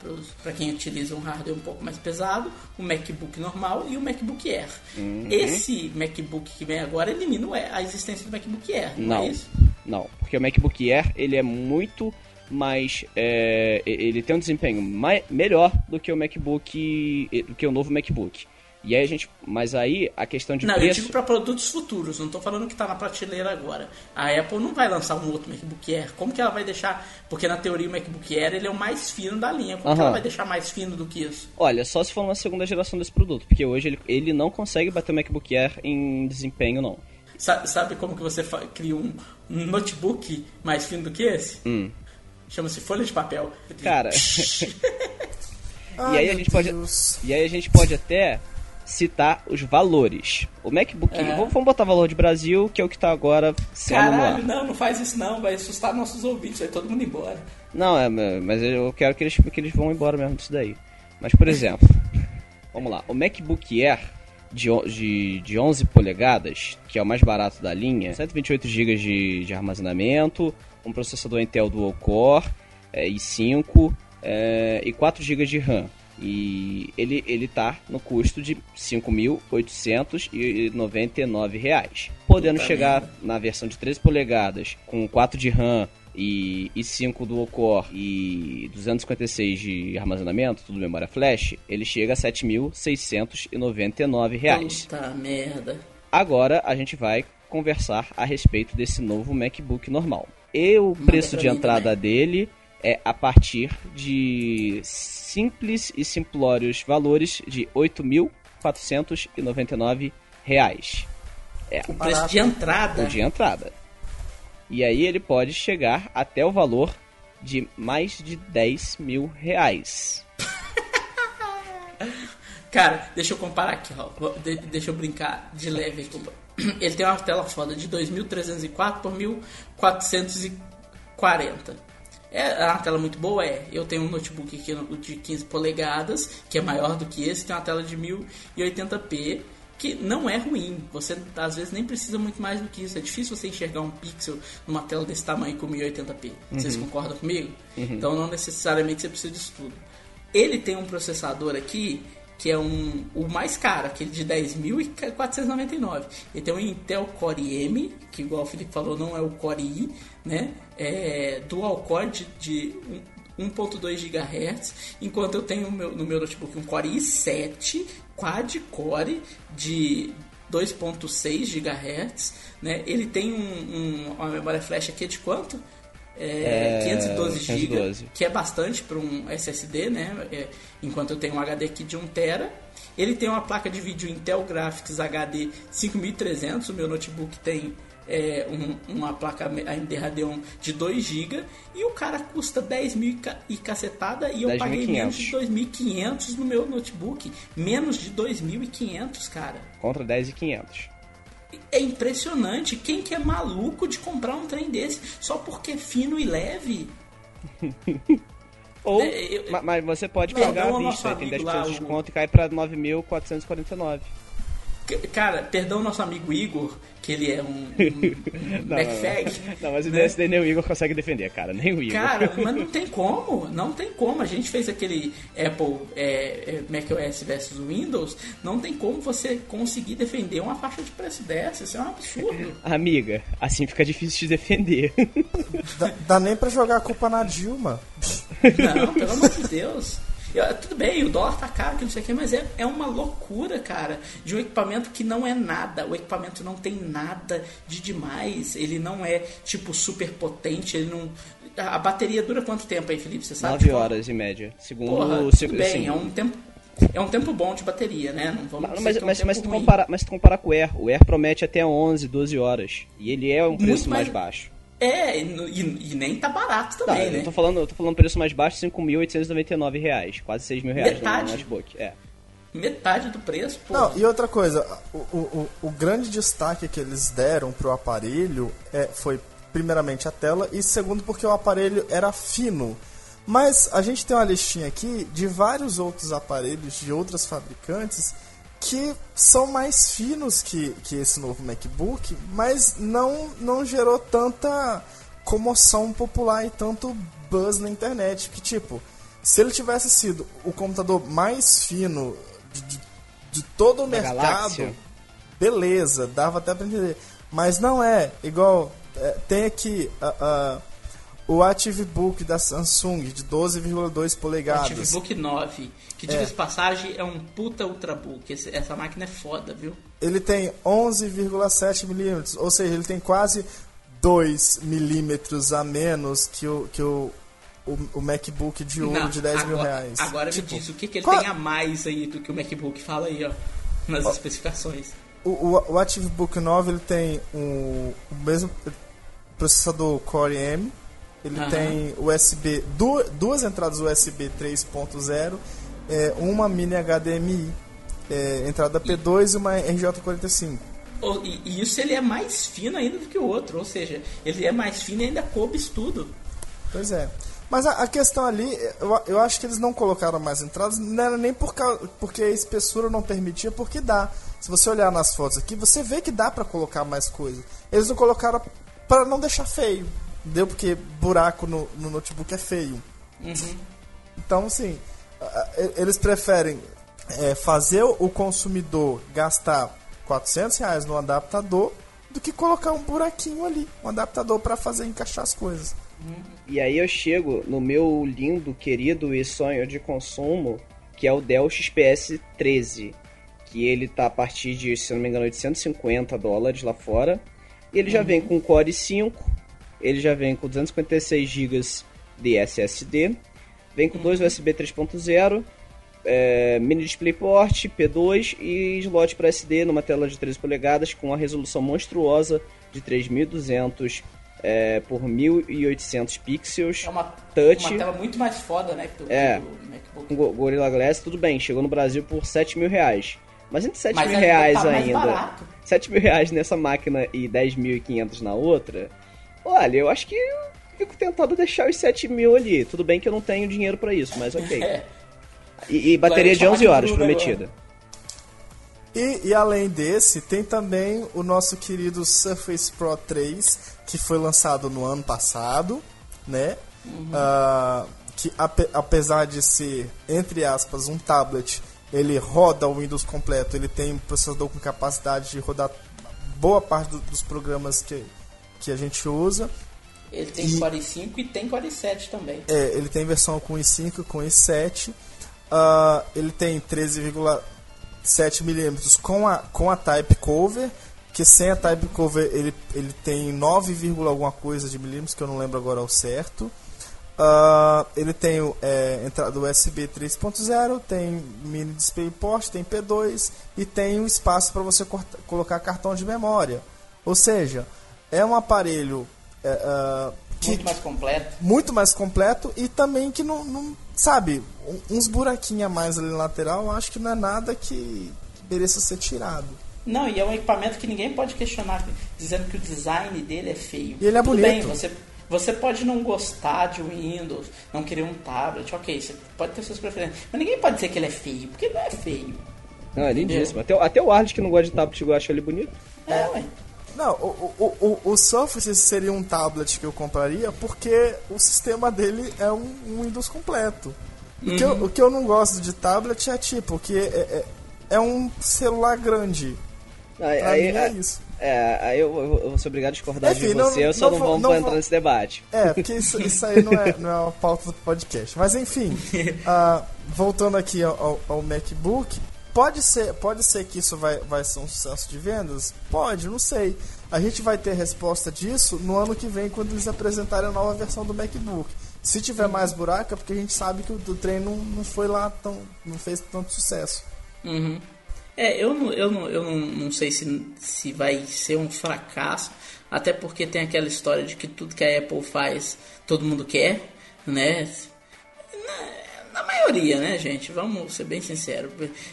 para quem utiliza um hardware um pouco mais pesado, o MacBook normal e o MacBook Air. Uhum. Esse MacBook que vem agora elimina a existência do MacBook Air, não, não é isso? Não, porque o MacBook Air ele é muito mais é, ele tem um desempenho mais, melhor do que o MacBook do que o novo MacBook. E aí a gente. Mas aí a questão de não, preço. Eu digo para produtos futuros, não estou falando que está na prateleira agora. A Apple não vai lançar um outro MacBook Air. Como que ela vai deixar. Porque na teoria o MacBook Air ele é o mais fino da linha. Como uhum. que ela vai deixar mais fino do que isso? Olha, só se for uma segunda geração desse produto. Porque hoje ele, ele não consegue bater o MacBook Air em desempenho, não. Sabe como que você cria um, um notebook mais fino do que esse? Hum. Chama-se folha de papel. Cara. [LAUGHS] e aí a gente pode. E aí a gente pode até citar os valores. O MacBook, é. vamos, vamos botar valor de Brasil, que é o que está agora sendo Caralho, não, não faz isso não, vai assustar nossos ouvintes, vai todo mundo embora. Não, é, mas eu quero que eles, que eles vão embora mesmo disso daí. Mas, por exemplo, [LAUGHS] vamos lá, o MacBook Air de, de, de 11 polegadas, que é o mais barato da linha, 128 GB de, de armazenamento, um processador Intel Dual Core é, i5 é, e 4 GB de RAM. E ele, ele tá no custo de R$ 5.899, podendo chegar na versão de 13 polegadas com 4 de RAM e, e 5 do core e 256 de armazenamento, tudo memória flash, ele chega a R$ 7.699. Puta merda. Agora a gente vai conversar a respeito desse novo MacBook normal. E o preço de entrada também. dele é a partir de simples e simplórios valores de R$ 8.499. É, o preço de entrada. O de entrada. E aí ele pode chegar até o valor de mais de 10 mil reais. [LAUGHS] Cara, deixa eu comparar aqui, ó. deixa eu brincar de leve. [CLEARS THROAT] Ele tem uma tela foda de 2304 por 1440. É uma tela muito boa? É. Eu tenho um notebook aqui de 15 polegadas, que é maior do que esse, tem uma tela de 1080p, que não é ruim. Você às vezes nem precisa muito mais do que isso. É difícil você enxergar um pixel numa tela desse tamanho com 1080p. Uhum. Vocês concordam comigo? Uhum. Então não necessariamente você precisa disso tudo. Ele tem um processador aqui que é um, o mais caro, aquele de 10.499. Ele tem um Intel Core M, que igual o Felipe falou, não é o Core i, né? É dual core de, de 1.2 GHz, enquanto eu tenho no meu, no meu notebook um Core i7 quad core de 2.6 GHz, né? Ele tem um, um, uma memória flash aqui de quanto? É, É, 512 GB, 512. que é bastante para um SSD, né? É, enquanto eu tenho um HD aqui de 1 TB. Ele tem uma placa de vídeo Intel Graphics HD 5300, o meu notebook tem é, um- uma placa AMD Radeon de 2 GB e o cara custa 10 mil e ca- cacetada e eu 10.500. paguei menos de 2.500 no meu notebook. Menos de 2.500, cara. Contra 10,500. É impressionante. Quem que é maluco de comprar um trem desse só porque é fino e leve? [LAUGHS] Ou, É, eu- ma- mas você pode pagar à vista, nosso tem amigo 10% lá, de desconto e cai pra 9.449. Cara, perdão nosso amigo Igor, que ele é um, um, [LAUGHS] Não, MacFag. Não, mas né? esse daí nem o Igor consegue defender, cara. Nem o Igor. Cara, [LAUGHS] mas não tem como, não tem como. A gente fez aquele Apple é, é, macOS versus Windows, não tem como você conseguir defender uma faixa de preço dessa. Isso é um absurdo. [LAUGHS] Amiga, assim fica difícil de defender. Dá, dá nem pra jogar a culpa na Dilma. Não, pelo amor de Deus. Eu- tudo bem, o dólar tá caro, que não sei o que, mas é, é uma loucura, cara, de um equipamento que não é nada. O equipamento não tem nada de demais. Ele não é, tipo, super potente. Ele não. A bateria dura quanto tempo aí, Felipe? Você sabe? 9 Tipo, horas em média. Segundo Porra, o tudo bem, é um tempo. É um tempo bom de bateria, né? Não vamos Mas, mas, é um mas, mas tu comparar, mas tu comparar com o Air, o Air promete até 11, 12 horas. E ele é um preço mais, mais- baixo. É, e, e- e nem tá barato Tá, também, né? eu tô falando, eu tô falando preço mais baixo, 5.899 reais. Quase 6 mil reais Metade? no notebook. É. Metade do preço, pô. Não, e outra coisa, o, o, o- o grande destaque que eles deram pro aparelho é, foi, primeiramente, a tela, e segundo, porque o aparelho era fino. Mas a gente tem uma listinha aqui de vários outros aparelhos de outras fabricantes que são mais finos que, que esse novo MacBook, mas não, não gerou tanta comoção popular e tanto buzz na internet. Que tipo, se ele tivesse sido o computador mais fino de, de- de todo o Da mercado, galáxia. beleza, dava até pra entender. Mas não é, igual é, tem aqui a- a- o ActiveBook da Samsung de 12,2 O polegadas. Notebook 9, que É. de passagem é um puta ultrabook. Esse- essa máquina é foda, viu? Ele tem 11,7 milímetros, ou seja, ele tem quase 2 milímetros a menos que o, que o, o, o MacBook de ouro Não, de 10 mil agora- reais. Agora Tipo, me diz, o que, que ele qual- tem a mais aí do que o MacBook? Fala aí, ó, nas especificações. O, o, o ActiveBook 9 ele tem um, o mesmo processador Core M, ele Aham. tem USB, du- duas entradas USB 3.0, é, uma mini HDMI, é, entrada P2 e uma RJ45. Ou- E, e isso ele é mais fino ainda do que o outro, ou seja, ele é mais fino e ainda coube isso tudo. Pois é. Mas a, a questão ali, eu, eu acho que eles não colocaram mais entradas, não era nem por causa, porque a espessura não permitia, porque dá. Se você olhar nas fotos aqui, você vê que dá pra colocar mais coisa. Eles não colocaram pra não deixar feio. Entendeu? Porque buraco no, no notebook é feio. Então, assim, eles preferem é, fazer o consumidor gastar 400 reais no adaptador do que colocar um buraquinho ali, um adaptador pra fazer encaixar as coisas. E aí eu chego no meu lindo, querido e sonho de consumo, que é o Dell XPS 13. Que ele tá a partir de, se não me engano, 850 dólares lá fora. E ele já vem com Core 5, ele já vem com 256 GB de SSD, vem com dois USB 3.0, é, mini DisplayPort, P2 e slot para SD numa tela de 13 polegadas com a resolução monstruosa de 3200 é, por 1800 pixels. É uma, Touch. uma tela muito mais foda, né, que do, É. que do Go- Gorilla Glass, tudo bem, chegou no Brasil por 7 mil reais. Mas entre 7 Mas mil ainda reais tá ainda, barato. 7 mil reais nessa máquina e 10.500 na outra, olha, eu acho que eu fico tentado deixar os 7 mil ali. Tudo bem que eu não tenho dinheiro pra isso, mas ok. [LAUGHS] É. E, e bateria de Claro, 11 horas prometida. E, e além desse, tem também o nosso querido Surface Pro 3, que foi lançado no ano passado, né? Ah, que ape- apesar de ser, entre aspas, um tablet, ele roda o Windows completo, ele tem um processador com capacidade de rodar boa parte do- dos programas que, que a gente usa. Ele tem E- Core 5 e tem Core 7 também. É, ele tem versão com i5 com i7. Ah, ele tem 13,7 milímetros com a, com a Type Cover, que sem a type cover ele, ele tem 9, alguma coisa de milímetros, que eu não lembro agora ao certo. Uh, ele tem é, entrada USB 3.0, tem mini DisplayPort, tem P2 e tem um espaço para você colocar cartão de memória. Ou seja, é um aparelho é, uh, que, muito mais completo. Muito mais completo e também que não, não sabe, uns buraquinhos a mais ali na lateral, eu acho que não é nada que mereça ser tirado. Não, e é um equipamento que ninguém pode questionar, dizendo que o design dele é feio. E ele é Tudo bonito. Bem, você você pode não gostar de Windows, não querer um tablet, ok, você pode ter suas preferências. Mas ninguém pode dizer que ele é feio, porque não é feio. Não, é lindíssimo. Até, até o Arles que não gosta de tablet eu acho ele bonito. É, ué. Não, o, o, o, o Surface seria um tablet que eu compraria porque o sistema dele é um, um Windows completo. Uhum. O, que eu, uhum. o que eu não gosto de tablet é tipo, que é, é, é um celular grande. Aí, pra aí, é isso. É, aí eu, eu, vou ser obrigado a discordar Enfim, de você, não, eu só não, não vou, não entrar nesse debate. É, porque isso, isso aí não é, [LAUGHS] não é uma pauta do podcast. Mas enfim, uh, [LAUGHS] voltando aqui ao, ao, MacBook, pode ser, pode ser que isso vai, vai ser um sucesso de vendas? Pode, não sei. A gente vai ter resposta disso no ano que vem, quando eles apresentarem a nova versão do MacBook. Se tiver mais buraco, é porque a gente sabe que o, o trem não, não foi lá tão. não fez tanto sucesso. Uhum. É, eu não, eu não, eu não, não sei se, se vai ser um fracasso, até porque tem aquela história de que tudo que a Apple faz todo mundo quer, né? Na, maioria, né, gente? Vamos ser bem sinceros.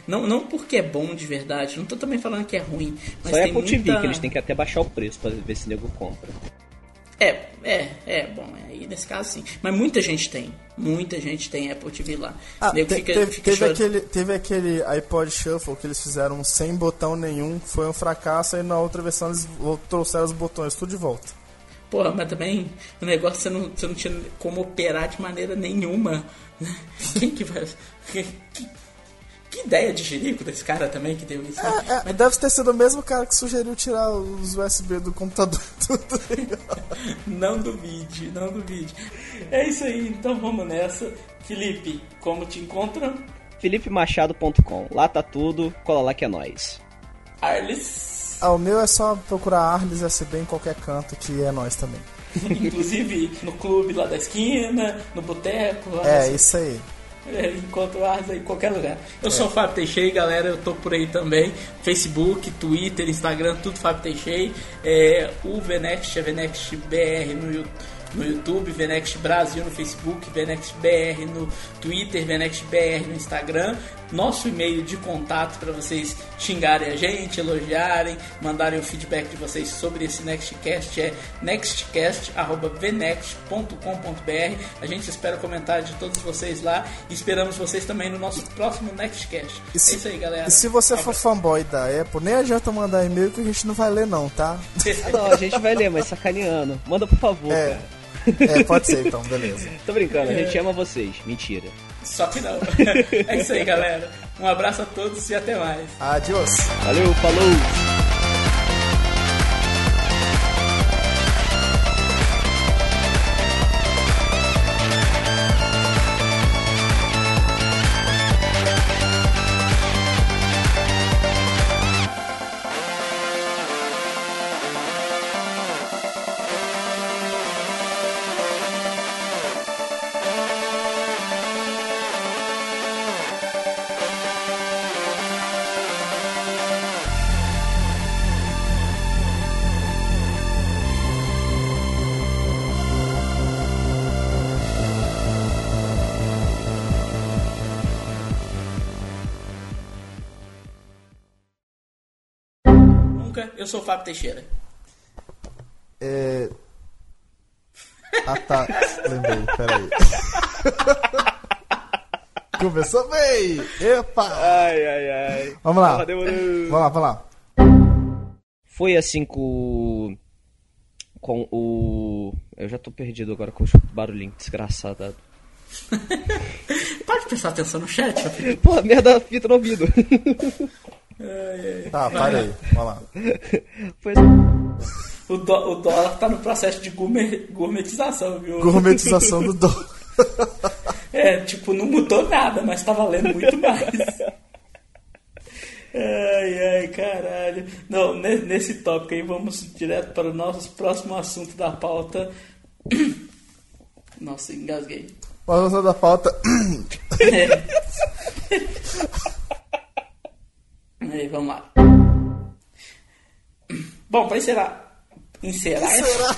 Não, não porque é bom de verdade, não tô também falando que é ruim. Mas Só tem Apple muita... TV, que eles têm que até baixar o preço para ver se o nego compra. É, é, é, bom, aí nesse caso sim. Mas muita gente tem. Muita gente tem Apple TV lá. Ah, te, fica, teve, fica teve, aquele, teve aquele iPod Shuffle que eles fizeram sem botão nenhum, foi um fracasso, e na outra versão eles trouxeram os botões tudo de volta. Porra, mas também o negócio você não, você não tinha como operar de maneira nenhuma. [LAUGHS] Quem que vai. Que, que ideia de jirico desse cara também que deu isso. É, é, Mas... Deve ter sido o mesmo cara que sugeriu tirar os USB do computador. [LAUGHS] não duvide, não duvide. É isso aí, então vamos nessa. Felipe, como te encontram? FelipeMachado.com. Lá tá tudo, cola lá que é nóis. Arles. Ah, o meu é só procurar Arles SB em qualquer canto que é nós também. [LAUGHS] Inclusive no clube lá da esquina, no boteco. É, isso aí. É, encontro Asa em qualquer lugar. Eu é. sou o Fábio Teixeira, galera. Eu tô por aí também. Facebook, Twitter, Instagram, tudo Fábio Teixeira. É, o Venext é Venext BR no YouTube no YouTube, Venext Brasil no Facebook, Venext BR no Twitter, Venext BR no Instagram. Nosso e-mail de contato para vocês xingarem a gente, elogiarem, mandarem o feedback de vocês sobre esse Nextcast é nextcast.venext.com.br. A gente espera comentários de todos vocês lá e esperamos vocês também no nosso próximo Nextcast. E se, é isso aí, galera. E se você for fanboy da Apple, nem adianta mandar e-mail que a gente não vai ler não, tá? [LAUGHS] não, a gente vai ler, mas sacaneando. Manda por favor, é. cara. É, pode ser então, beleza. Tô brincando, a gente ama vocês. Mentira. Só que não. É isso aí, galera. Um abraço a todos e até mais. Adiós. Valeu, falou. Teixeira. É. Ah tá, lembrei, peraí. [LAUGHS] Começou bem! Epa! Ai, ai, ai. Vamos lá. Ah, vamos lá, vamos lá. Foi assim com. Com o. Eu já tô perdido agora com o barulhinho desgraçado. [LAUGHS] Pode prestar atenção no chat, Pô, merda, fita no ouvido. [LAUGHS] Tá, parei. Vamos lá. [LAUGHS] Pois... É. O, dó, o dólar tá no processo de gourmet, gourmetização, viu? Gourmetização do dólar. [LAUGHS] É, tipo, não mudou nada, mas tá valendo muito mais. Ai, ai, caralho. Não, ne- nesse tópico aí, vamos direto para o nosso próximo assunto da pauta. [COUGHS] Nossa, engasguei. Mas da falta. [COUGHS] [COUGHS] [LAUGHS] aí, vamos lá. Bom, pra encerrar. Encerrar? Encerrar,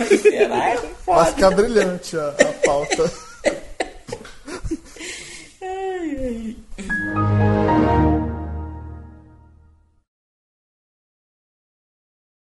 [LAUGHS] encerrar é foda. Vai ficar brilhante a, a pauta. [LAUGHS] ai, ai.